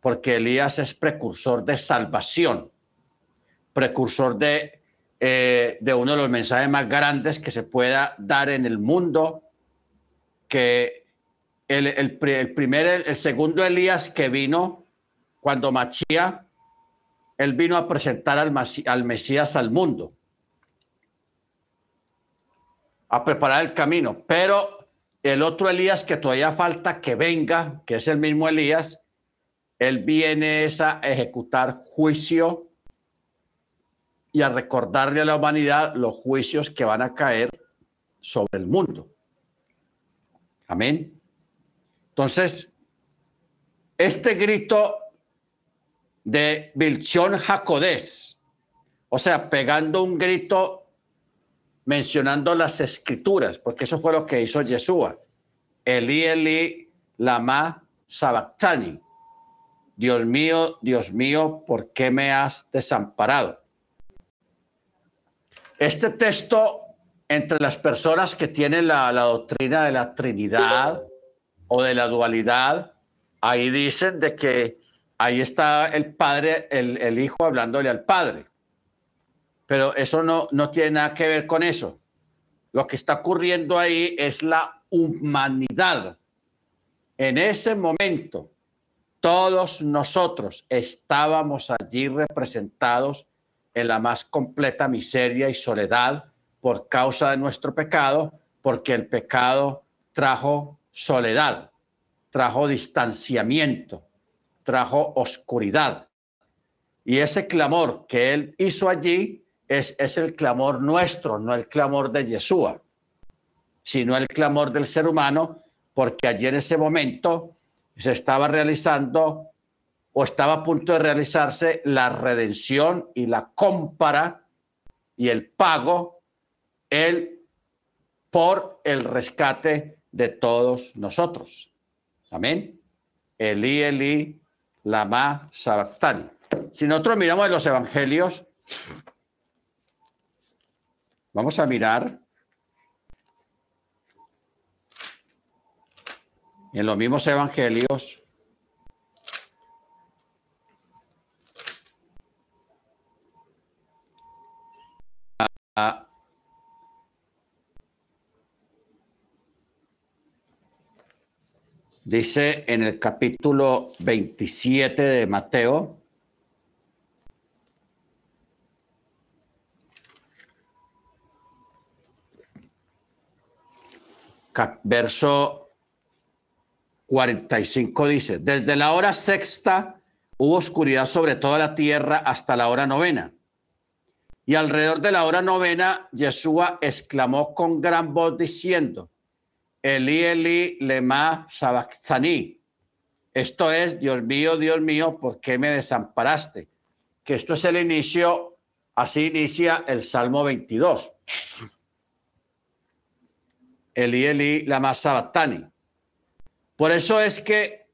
Speaker 1: porque Elías es precursor de salvación, precursor de, eh, de uno de los mensajes más grandes que se pueda dar en el mundo, que el, el, primer, el, segundo Elías que vino cuando Machía, él vino a presentar al, al Mesías al mundo, a preparar el camino, pero el otro Elías que todavía falta que venga, que es el mismo Elías, él viene a ejecutar juicio y a recordarle a la humanidad los juicios que van a caer sobre el mundo. Amén. Entonces, este grito de Bilchón Jacodés, o sea, pegando un grito mencionando las escrituras, porque eso fue lo que hizo Yeshua. Eli, Eli, lama sabactani. Dios mío, Dios mío, ¿por qué me has desamparado? Este texto, entre las personas que tienen la, doctrina de la Trinidad o de la dualidad, ahí dicen de que ahí está el Padre, el, el Hijo hablándole al Padre. Pero eso no, no tiene nada que ver con eso. Lo que está ocurriendo ahí es la humanidad. En ese momento, todos nosotros estábamos allí representados en la más completa miseria y soledad por causa de nuestro pecado, porque el pecado trajo soledad, trajo distanciamiento, trajo oscuridad. Y ese clamor que él hizo allí es, es el clamor nuestro, no el clamor de Yeshua, sino el clamor del ser humano, porque allí en ese momento se estaba realizando o estaba a punto de realizarse la redención y la compra y el pago el, por el rescate de todos nosotros. Amén. Eli, Eli, lama sabactani. Si nosotros miramos en los evangelios, vamos a mirar en los mismos evangelios, dice en el capítulo 27 de Mateo, verso 45 dice, desde la hora sexta hubo oscuridad sobre toda la tierra hasta la hora novena. Y alrededor de la hora novena, Yeshua exclamó con gran voz diciendo, Eli, Eli, lema sabachthani. Esto es, Dios mío, Dios mío, ¿por qué me desamparaste? Que esto es el inicio, así inicia el Salmo 22. Eli, Eli, lema sabachthani. Por eso es que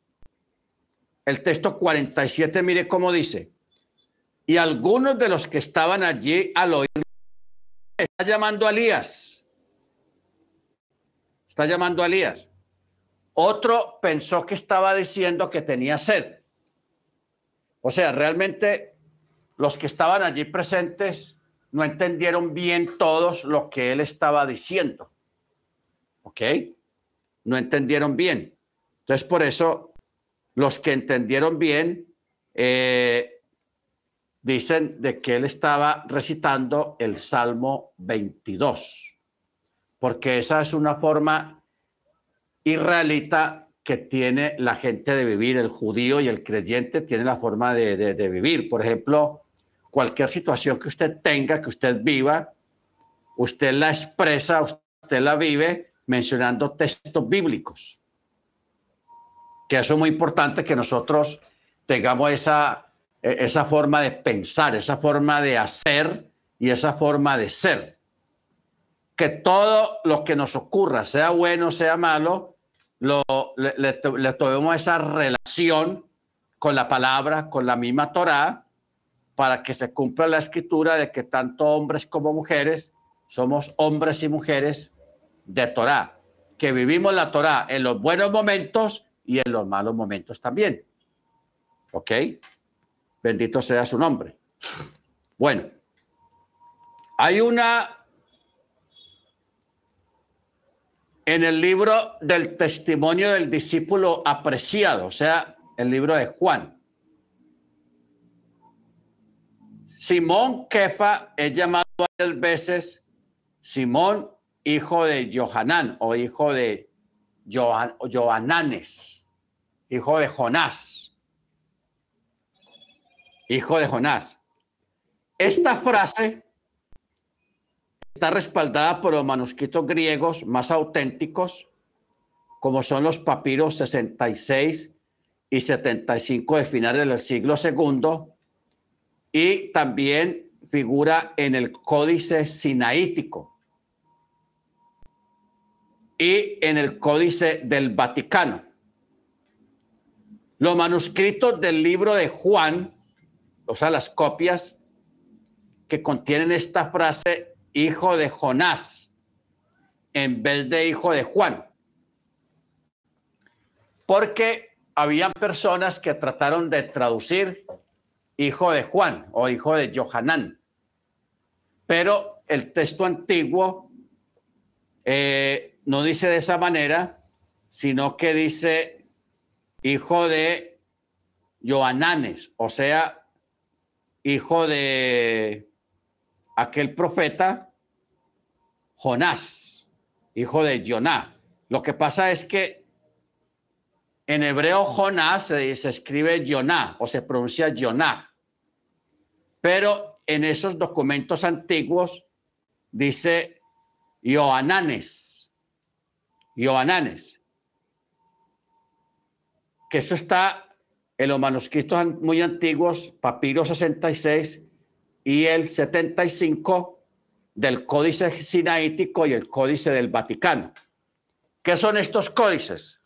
Speaker 1: el texto 47, mire cómo dice, y algunos de los que estaban allí al oír, está llamando a Elías, está llamando a Elías. Otro pensó que estaba diciendo que tenía sed. O sea, realmente los que estaban allí presentes no entendieron bien todos lo que él estaba diciendo. ¿Ok? No entendieron bien. Entonces, por eso, los que entendieron bien eh, dicen de que él estaba recitando el Salmo 22, porque esa es una forma israelita que tiene la gente de vivir, el judío y el creyente tiene la forma de, de vivir. Por ejemplo, cualquier situación que usted tenga, que usted viva, usted la expresa, usted la vive mencionando textos bíblicos que eso es muy importante que nosotros tengamos esa, e, esa forma de pensar, esa forma de hacer y esa forma de ser. Que todo lo que nos ocurra, sea bueno, sea malo, lo, le, le, tomemos esa relación con la palabra, con la misma Torah, para que se cumpla la escritura de que tanto hombres como mujeres somos hombres y mujeres de Torah, que vivimos la Torah en los buenos momentos y en los malos momentos también. ¿Ok? Bendito sea su nombre. Bueno, hay una en el libro del testimonio del discípulo apreciado, o sea, el libro de Juan. Simón Kefa es llamado varias veces Simón, hijo de Johanán o hijo de Joananes, hijo de Jonás. Hijo de Jonás. Esta frase está respaldada por los manuscritos griegos más auténticos, como son los papiros 66 y 75 de finales del siglo II, y también figura en el Códice Sinaítico y en el Códice del Vaticano. Los manuscritos del libro de Juan, o sea, las copias que contienen esta frase, hijo de Jonás, en vez de hijo de Juan. Porque habían personas que trataron de traducir hijo de Juan o hijo de Johanán. Pero el texto antiguo eh, no dice de esa manera, sino que dice hijo de Joananes, o sea, hijo de aquel profeta Jonás, hijo de Joná. Lo que pasa es que en hebreo Jonás se, se escribe Joná o se pronuncia Joná. Pero en esos documentos antiguos dice Joananes, Joananes, que eso está en los manuscritos muy antiguos, Papiro 66 y el 75 del Códice Sinaítico y el Códice del Vaticano. ¿Qué son estos códices?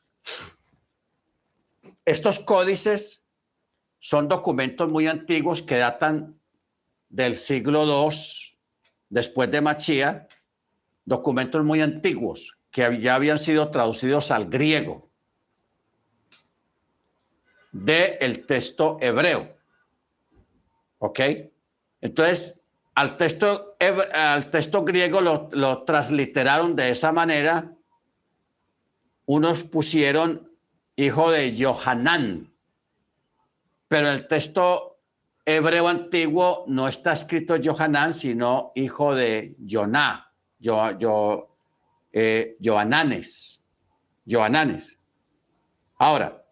Speaker 1: Estos códices son documentos muy antiguos que datan del siglo II después de Machía, documentos muy antiguos que ya habían sido traducidos al griego del el texto hebreo. ¿Ok? Entonces, al texto, al texto griego lo, lo transliteraron de esa manera. Unos pusieron hijo de Johanán, pero el texto hebreo antiguo no está escrito Johanán, sino hijo de Joná, yo, yo, eh, Joananes. Joananes. Ahora,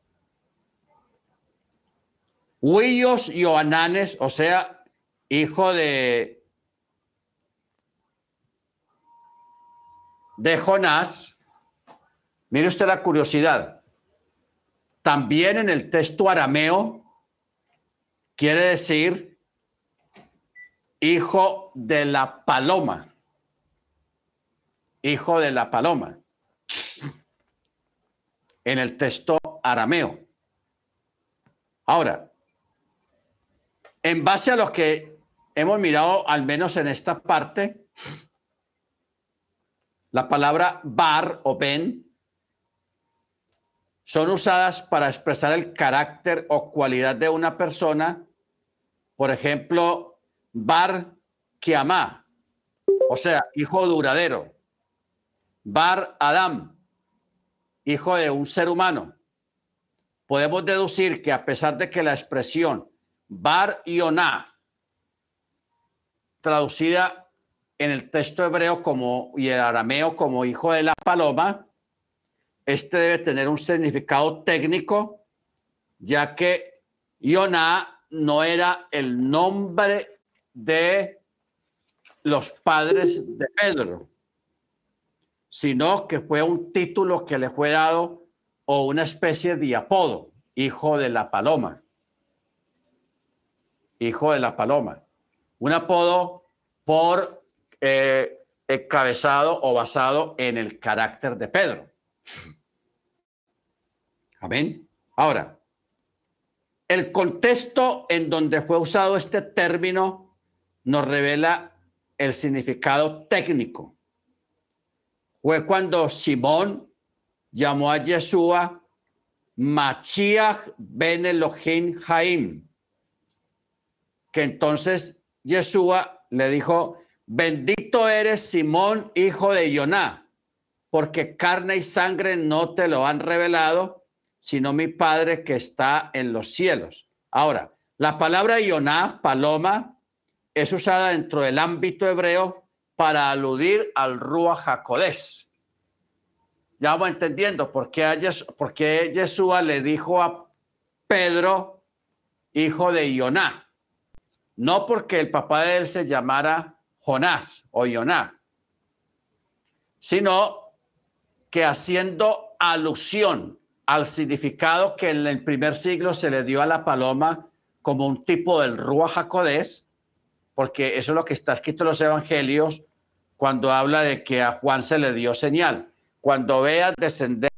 Speaker 1: Huillos Joananes, o sea, hijo de, de Jonás, mire usted la curiosidad. También en el texto arameo quiere decir hijo de la paloma. Hijo de la paloma. En el texto arameo. Ahora, en base a lo que hemos mirado, al menos en esta parte, la palabra bar o ben son usadas para expresar el carácter o cualidad de una persona por ejemplo, Bar Kiamá, o sea, hijo duradero. Bar Adam, hijo de un ser humano. Podemos deducir que a pesar de que la expresión Bar Ioná, traducida en el texto hebreo como y el arameo como hijo de la paloma, este debe tener un significado técnico, ya que Ioná no era el nombre de los padres de Pedro, sino que fue un título que le fue dado o una especie de apodo, hijo de la paloma. hijo de la paloma. Un apodo por eh, encabezado o basado en el carácter de Pedro. Amén. Ahora, el contexto en donde fue usado este término nos revela el significado técnico. Fue cuando Simón llamó a Yeshua Machiach ben Elohim Jaim, que entonces Yeshua le dijo, bendito eres Simón, hijo de Yoná, porque carne y sangre no te lo han revelado, sino mi Padre que está en los cielos. Ahora, la palabra Yoná, paloma, es usada dentro del ámbito hebreo para aludir al Ruach HaKodesh. Ya vamos entendiendo por qué, por qué Yeshua le dijo a Pedro, hijo de Yoná. No porque el papá de él se llamara Jonás o Yoná, sino que haciendo alusión al significado que en el primer siglo se le dio a la paloma como un tipo del Ruach HaKodesh, porque eso es lo que está escrito en los evangelios cuando habla de que a Juan se le dio señal. Cuando veas descender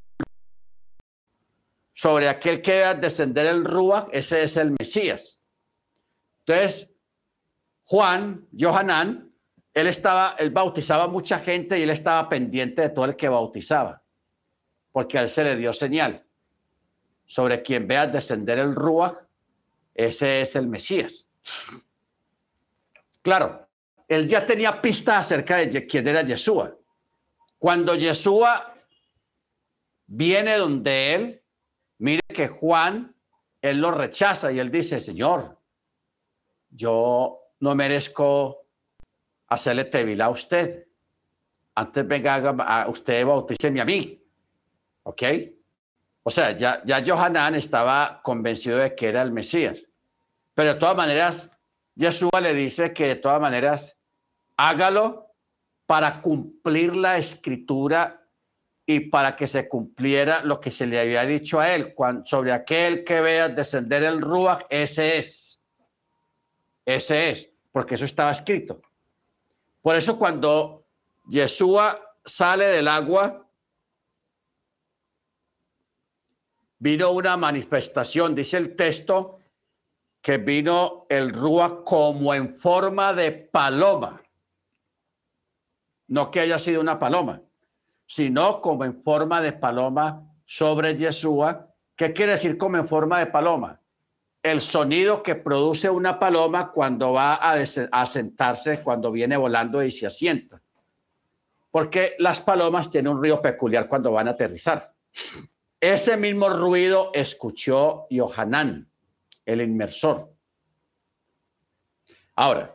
Speaker 1: sobre aquel que veas descender el Ruach, ese es el Mesías. Entonces, Juan, Johanán, él estaba, él bautizaba mucha gente y él estaba pendiente de todo el que bautizaba, porque a él se le dio señal. Sobre quien veas descender el Ruach, ese es el Mesías. Claro, él ya tenía pistas acerca de quién era Yeshua. Cuando Yeshua viene donde él, mire que Juan, él lo rechaza y él dice, Señor, yo no merezco hacerle tevilá a usted. Antes venga a usted bautíceme a mí. ¿Ok? O sea, ya, ya Johanán estaba convencido de que era el Mesías. Pero de todas maneras, Yeshua le dice que de todas maneras hágalo para cumplir la escritura y para que se cumpliera lo que se le había dicho a él sobre aquel que vea descender el Ruach, ese es. Ese es, porque eso estaba escrito. Por eso cuando Yeshua sale del agua, vino una manifestación, dice el texto, que vino el Rúa como en forma de paloma. No que haya sido una paloma, sino como en forma de paloma sobre Yeshua. ¿Qué quiere decir como en forma de paloma? El sonido que produce una paloma cuando va a, a sentarse, cuando viene volando y se asienta. Porque las palomas tienen un ruido peculiar cuando van a aterrizar. Ese mismo ruido escuchó Yohanan el inmersor. Ahora,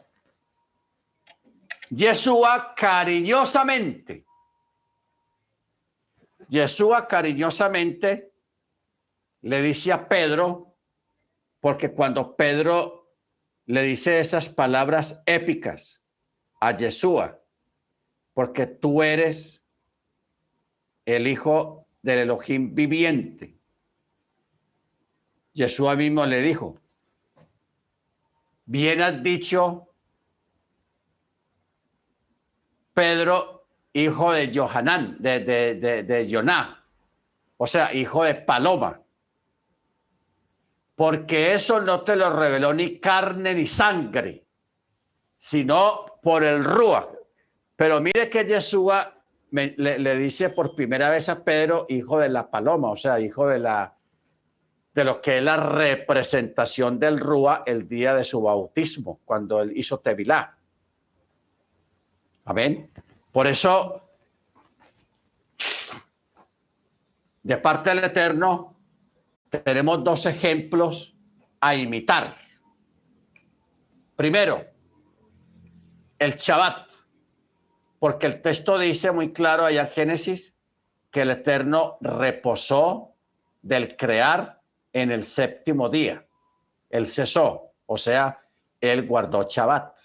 Speaker 1: Yeshua cariñosamente, Yeshua cariñosamente le dice a Pedro, porque cuando Pedro le dice esas palabras épicas a Yeshua, porque tú eres el hijo del Elohim viviente, Jesús mismo le dijo, bien has dicho, Pedro, hijo de Johanán, de, de, de, Joná, o sea, hijo de Paloma, porque eso no te lo reveló ni carne ni sangre, sino por el Rúa. Pero mire que Jesús le, le, dice por primera vez a Pedro, hijo de la paloma, o sea, hijo de la, de lo que es la representación del Rúa el día de su bautismo, cuando él hizo Tevilá. Amén. Por eso, de parte del Eterno, tenemos dos ejemplos a imitar. Primero, el Shabbat, porque el texto dice muy claro allá en Génesis que el Eterno reposó del crear en el séptimo día. Él cesó, o sea, él guardó Shabbat.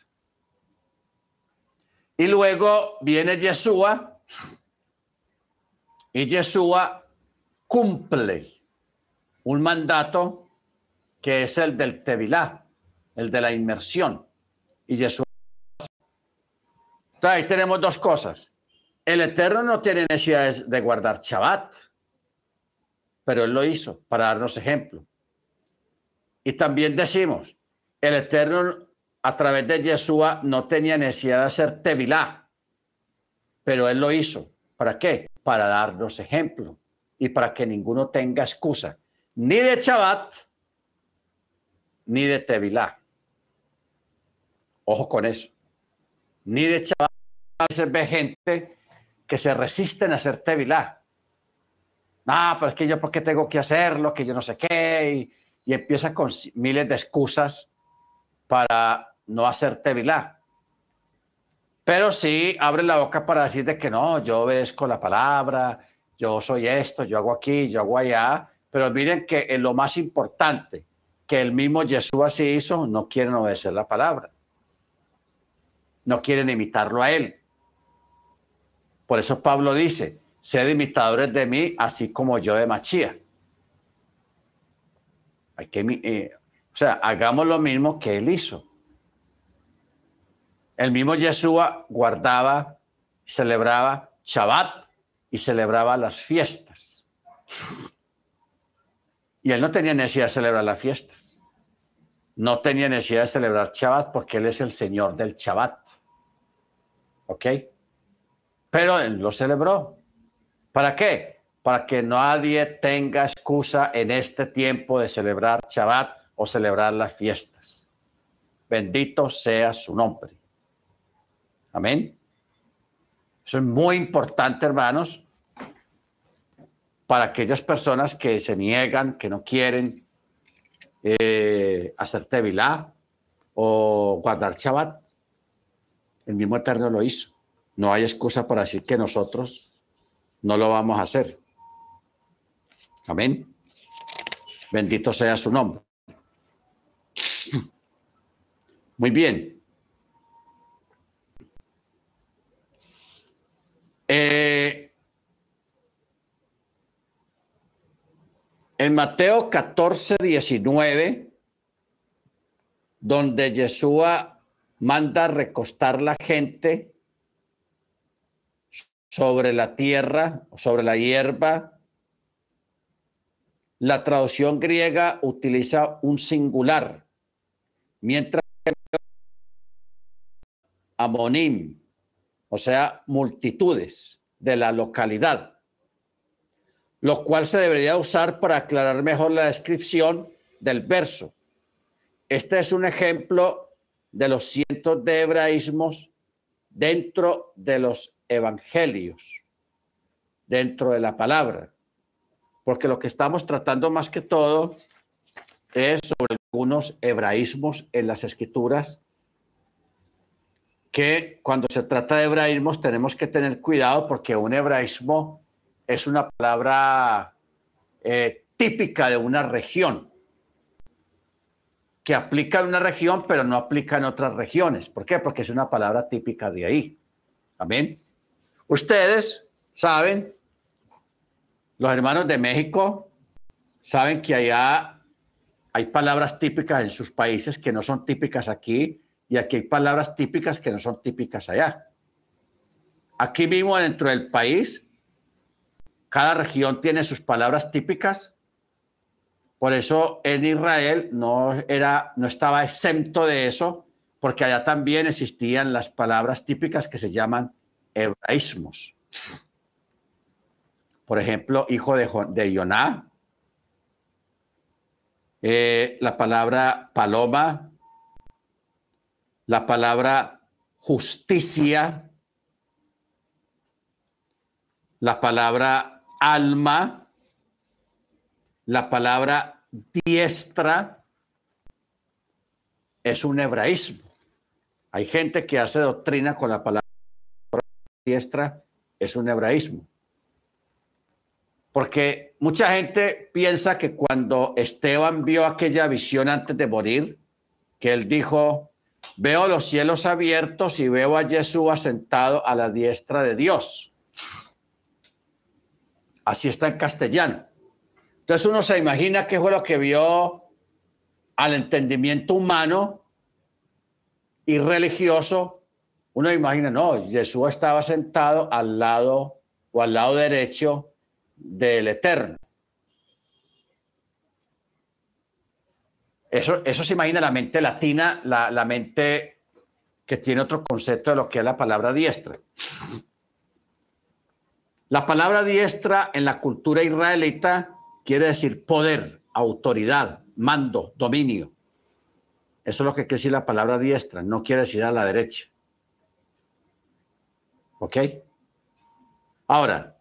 Speaker 1: Y luego viene Yeshua y Yeshua cumple un mandato que es el del Tevilá. el de la inmersión. Y Yeshua. Entonces ahí tenemos dos cosas. El Eterno no tiene necesidad de guardar Shabbat, pero Él lo hizo para darnos ejemplo. Y también decimos, el Eterno a través de Yeshua no tenía necesidad de hacer Tevilá, pero Él lo hizo. ¿Para qué? Para darnos ejemplo y para que ninguno tenga excusa, ni de Shabbat, ni de Tevilá. Ojo con eso. Ni de Shabbat. A veces ve gente que se resisten a hacer Tevilá. Ah, pero es que yo, ¿por qué tengo que hacerlo? Que yo no sé qué. Y, y empieza con miles de excusas para no hacer Tevilá. Pero sí abre la boca para decir de que no, yo obedezco la palabra, yo soy esto, yo hago aquí, yo hago allá. Pero miren que en lo más importante que el mismo Jesús así hizo, no quieren obedecer la palabra. No quieren imitarlo a él. Por eso Pablo dice, sed imitadores de mí, así como yo de Machía. Hay que, eh, o sea, hagamos lo mismo que él hizo. El mismo Yeshua guardaba, celebraba Shabbat y celebraba las fiestas. Y él no tenía necesidad de celebrar las fiestas. No tenía necesidad de celebrar Shabbat porque él es el Señor del Shabbat. ¿Ok? Pero él lo celebró. ¿Para qué? Para que nadie tenga excusa en este tiempo de celebrar Shabbat o celebrar las fiestas. Bendito sea su nombre. Amén. Eso es muy importante, hermanos, para aquellas personas que se niegan, que no quieren eh, hacer tevilá o guardar Shabbat. El mismo Eterno lo hizo. No hay excusa para decir que nosotros no lo vamos a hacer. Amén. Bendito sea su nombre. Muy bien. Eh, en Mateo 14, 19, donde Yeshua manda recostar la gente sobre la tierra, sobre la hierba, la traducción griega utiliza un singular, mientras que amonim, o sea, multitudes de la localidad, lo cual se debería usar para aclarar mejor la descripción del verso. Este es un ejemplo de los cientos de hebraísmos dentro de los evangelios, dentro de la palabra, porque lo que estamos tratando más que todo es sobre algunos hebraísmos en las escrituras que cuando se trata de hebraísmos tenemos que tener cuidado porque un hebraísmo es una palabra eh, típica de una región, que aplica en una región pero no aplica en otras regiones. ¿Por qué? Porque es una palabra típica de ahí. Amén. Ustedes saben, los hermanos de México saben que allá hay palabras típicas en sus países que no son típicas aquí y aquí hay palabras típicas que no son típicas allá. Aquí mismo dentro del país, cada región tiene sus palabras típicas. Por eso en Israel no, era, no estaba exento de eso, porque allá también existían las palabras típicas que se llaman hebraísmos. Por ejemplo, hijo de, de Yoná, eh, la palabra paloma. La palabra justicia, la palabra alma, la palabra diestra, es un hebraísmo. Hay gente que hace doctrina con la palabra diestra, es un hebraísmo. Porque mucha gente piensa que cuando Esteban vio aquella visión antes de morir, que él dijo, Veo los cielos abiertos y veo a Jesús sentado a la diestra de Dios. Así está en castellano. Entonces uno se imagina qué fue lo que vio al entendimiento humano y religioso, uno imagina, no, Jesús estaba sentado al lado o al lado derecho del Eterno. Eso, eso se imagina la mente latina, la, la mente que tiene otro concepto de lo que es la palabra diestra. La palabra diestra en la cultura israelita quiere decir poder, autoridad, mando, dominio. Eso es lo que quiere decir la palabra diestra, no quiere decir a la derecha. ¿Ok? Ahora,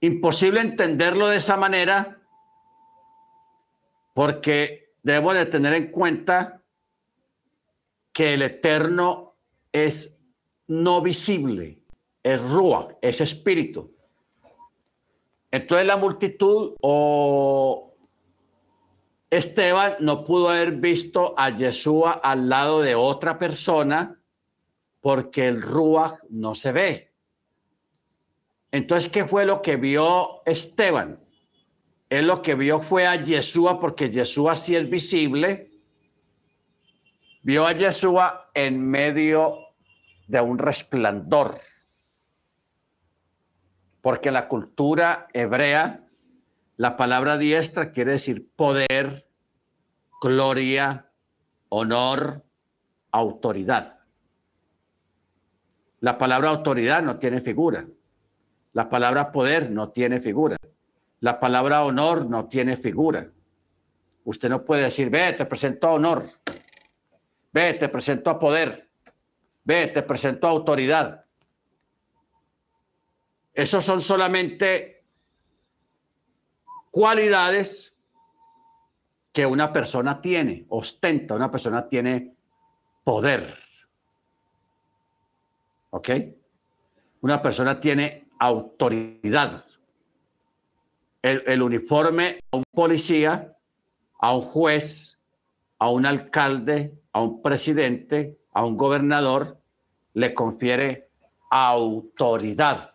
Speaker 1: imposible entenderlo de esa manera porque debemos de tener en cuenta que el eterno es no visible, es rúa, es espíritu. Entonces la multitud o Esteban no pudo haber visto a Yeshua al lado de otra persona porque el Ruach no se ve. Entonces, ¿qué fue lo que vio Esteban? Él lo que vio fue a Yeshua porque Yeshua sí es visible. Vio a Yeshua en medio de un resplandor. Porque la cultura hebrea la palabra diestra quiere decir poder, gloria, honor, autoridad. La palabra autoridad no tiene figura. La palabra poder no tiene figura. La palabra honor no tiene figura. Usted no puede decir, ve, te presento honor. Ve, te presento poder. Ve, te presento autoridad. Esos son solamente cualidades que una persona tiene, ostenta, una persona tiene poder. ¿Ok? Una persona tiene autoridad. El, uniforme a un policía, a un juez, a un alcalde, a un presidente, a un gobernador, le confiere autoridad.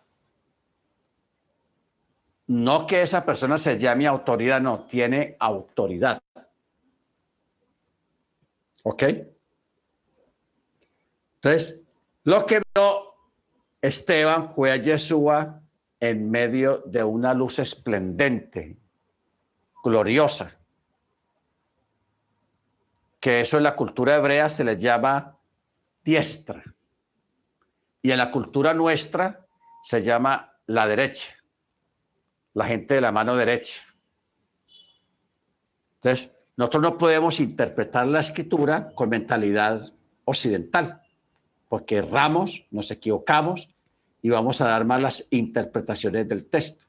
Speaker 1: No que esa persona se llame autoridad, no, tiene autoridad. ¿Ok? Entonces, lo que vio Esteban fue a Yeshua en medio de una luz esplendente, gloriosa, que eso en la cultura hebrea se le llama diestra y en la cultura nuestra se llama la derecha la gente de la mano derecha. Entonces, nosotros no podemos interpretar la escritura con mentalidad occidental, porque erramos, nos equivocamos y vamos a dar malas interpretaciones del texto.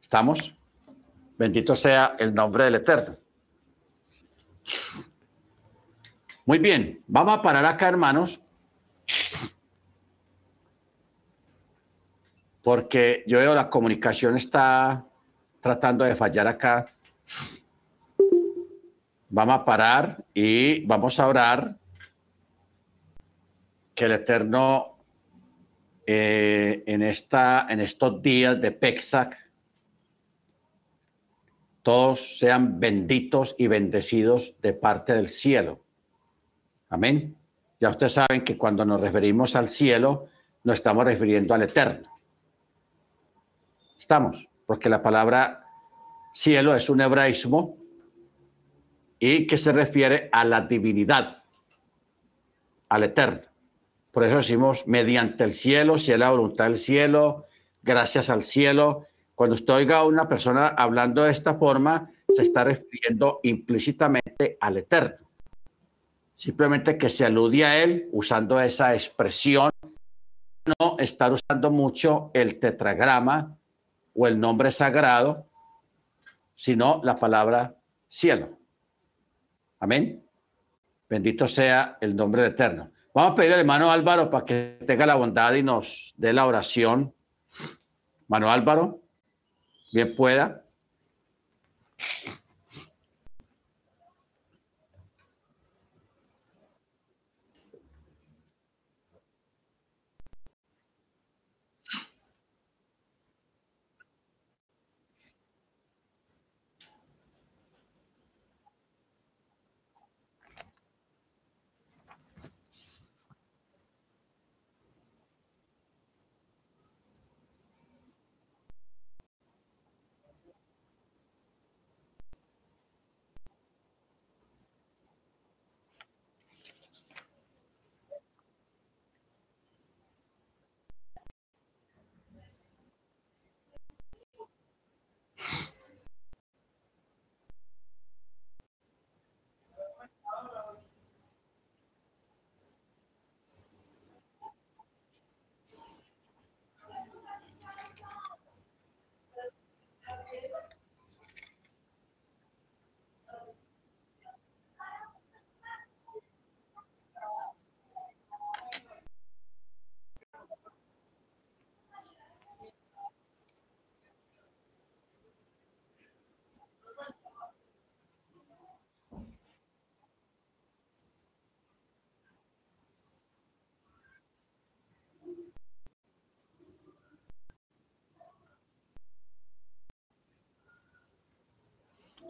Speaker 1: ¿Estamos? Bendito sea el nombre del Eterno. Muy bien, vamos a parar acá, hermanos, porque yo veo la comunicación está tratando de fallar acá. Vamos a parar y vamos a orar que el Eterno eh, en, esta, en estos días de Pexac todos sean benditos y bendecidos de parte del cielo. Amén. Ya ustedes saben que cuando nos referimos al cielo, nos estamos refiriendo al Eterno. Estamos, porque la palabra cielo es un hebraísmo y que se refiere a la divinidad, al eterno. Por eso decimos mediante el cielo, si es la voluntad del cielo, gracias al cielo. Cuando usted oiga a una persona hablando de esta forma, se está refiriendo implícitamente al eterno. Simplemente que se alude a él usando esa expresión, no estar usando mucho el tetragrama o el nombre sagrado, sino la palabra cielo. Amén. Bendito sea el nombre eterno. Vamos a pedir al hermano Álvaro para que tenga la bondad y nos dé la oración. Hermano Álvaro, bien pueda.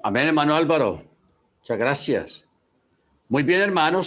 Speaker 1: Amén, hermano Álvaro. Muchas gracias. Muy bien, hermanos.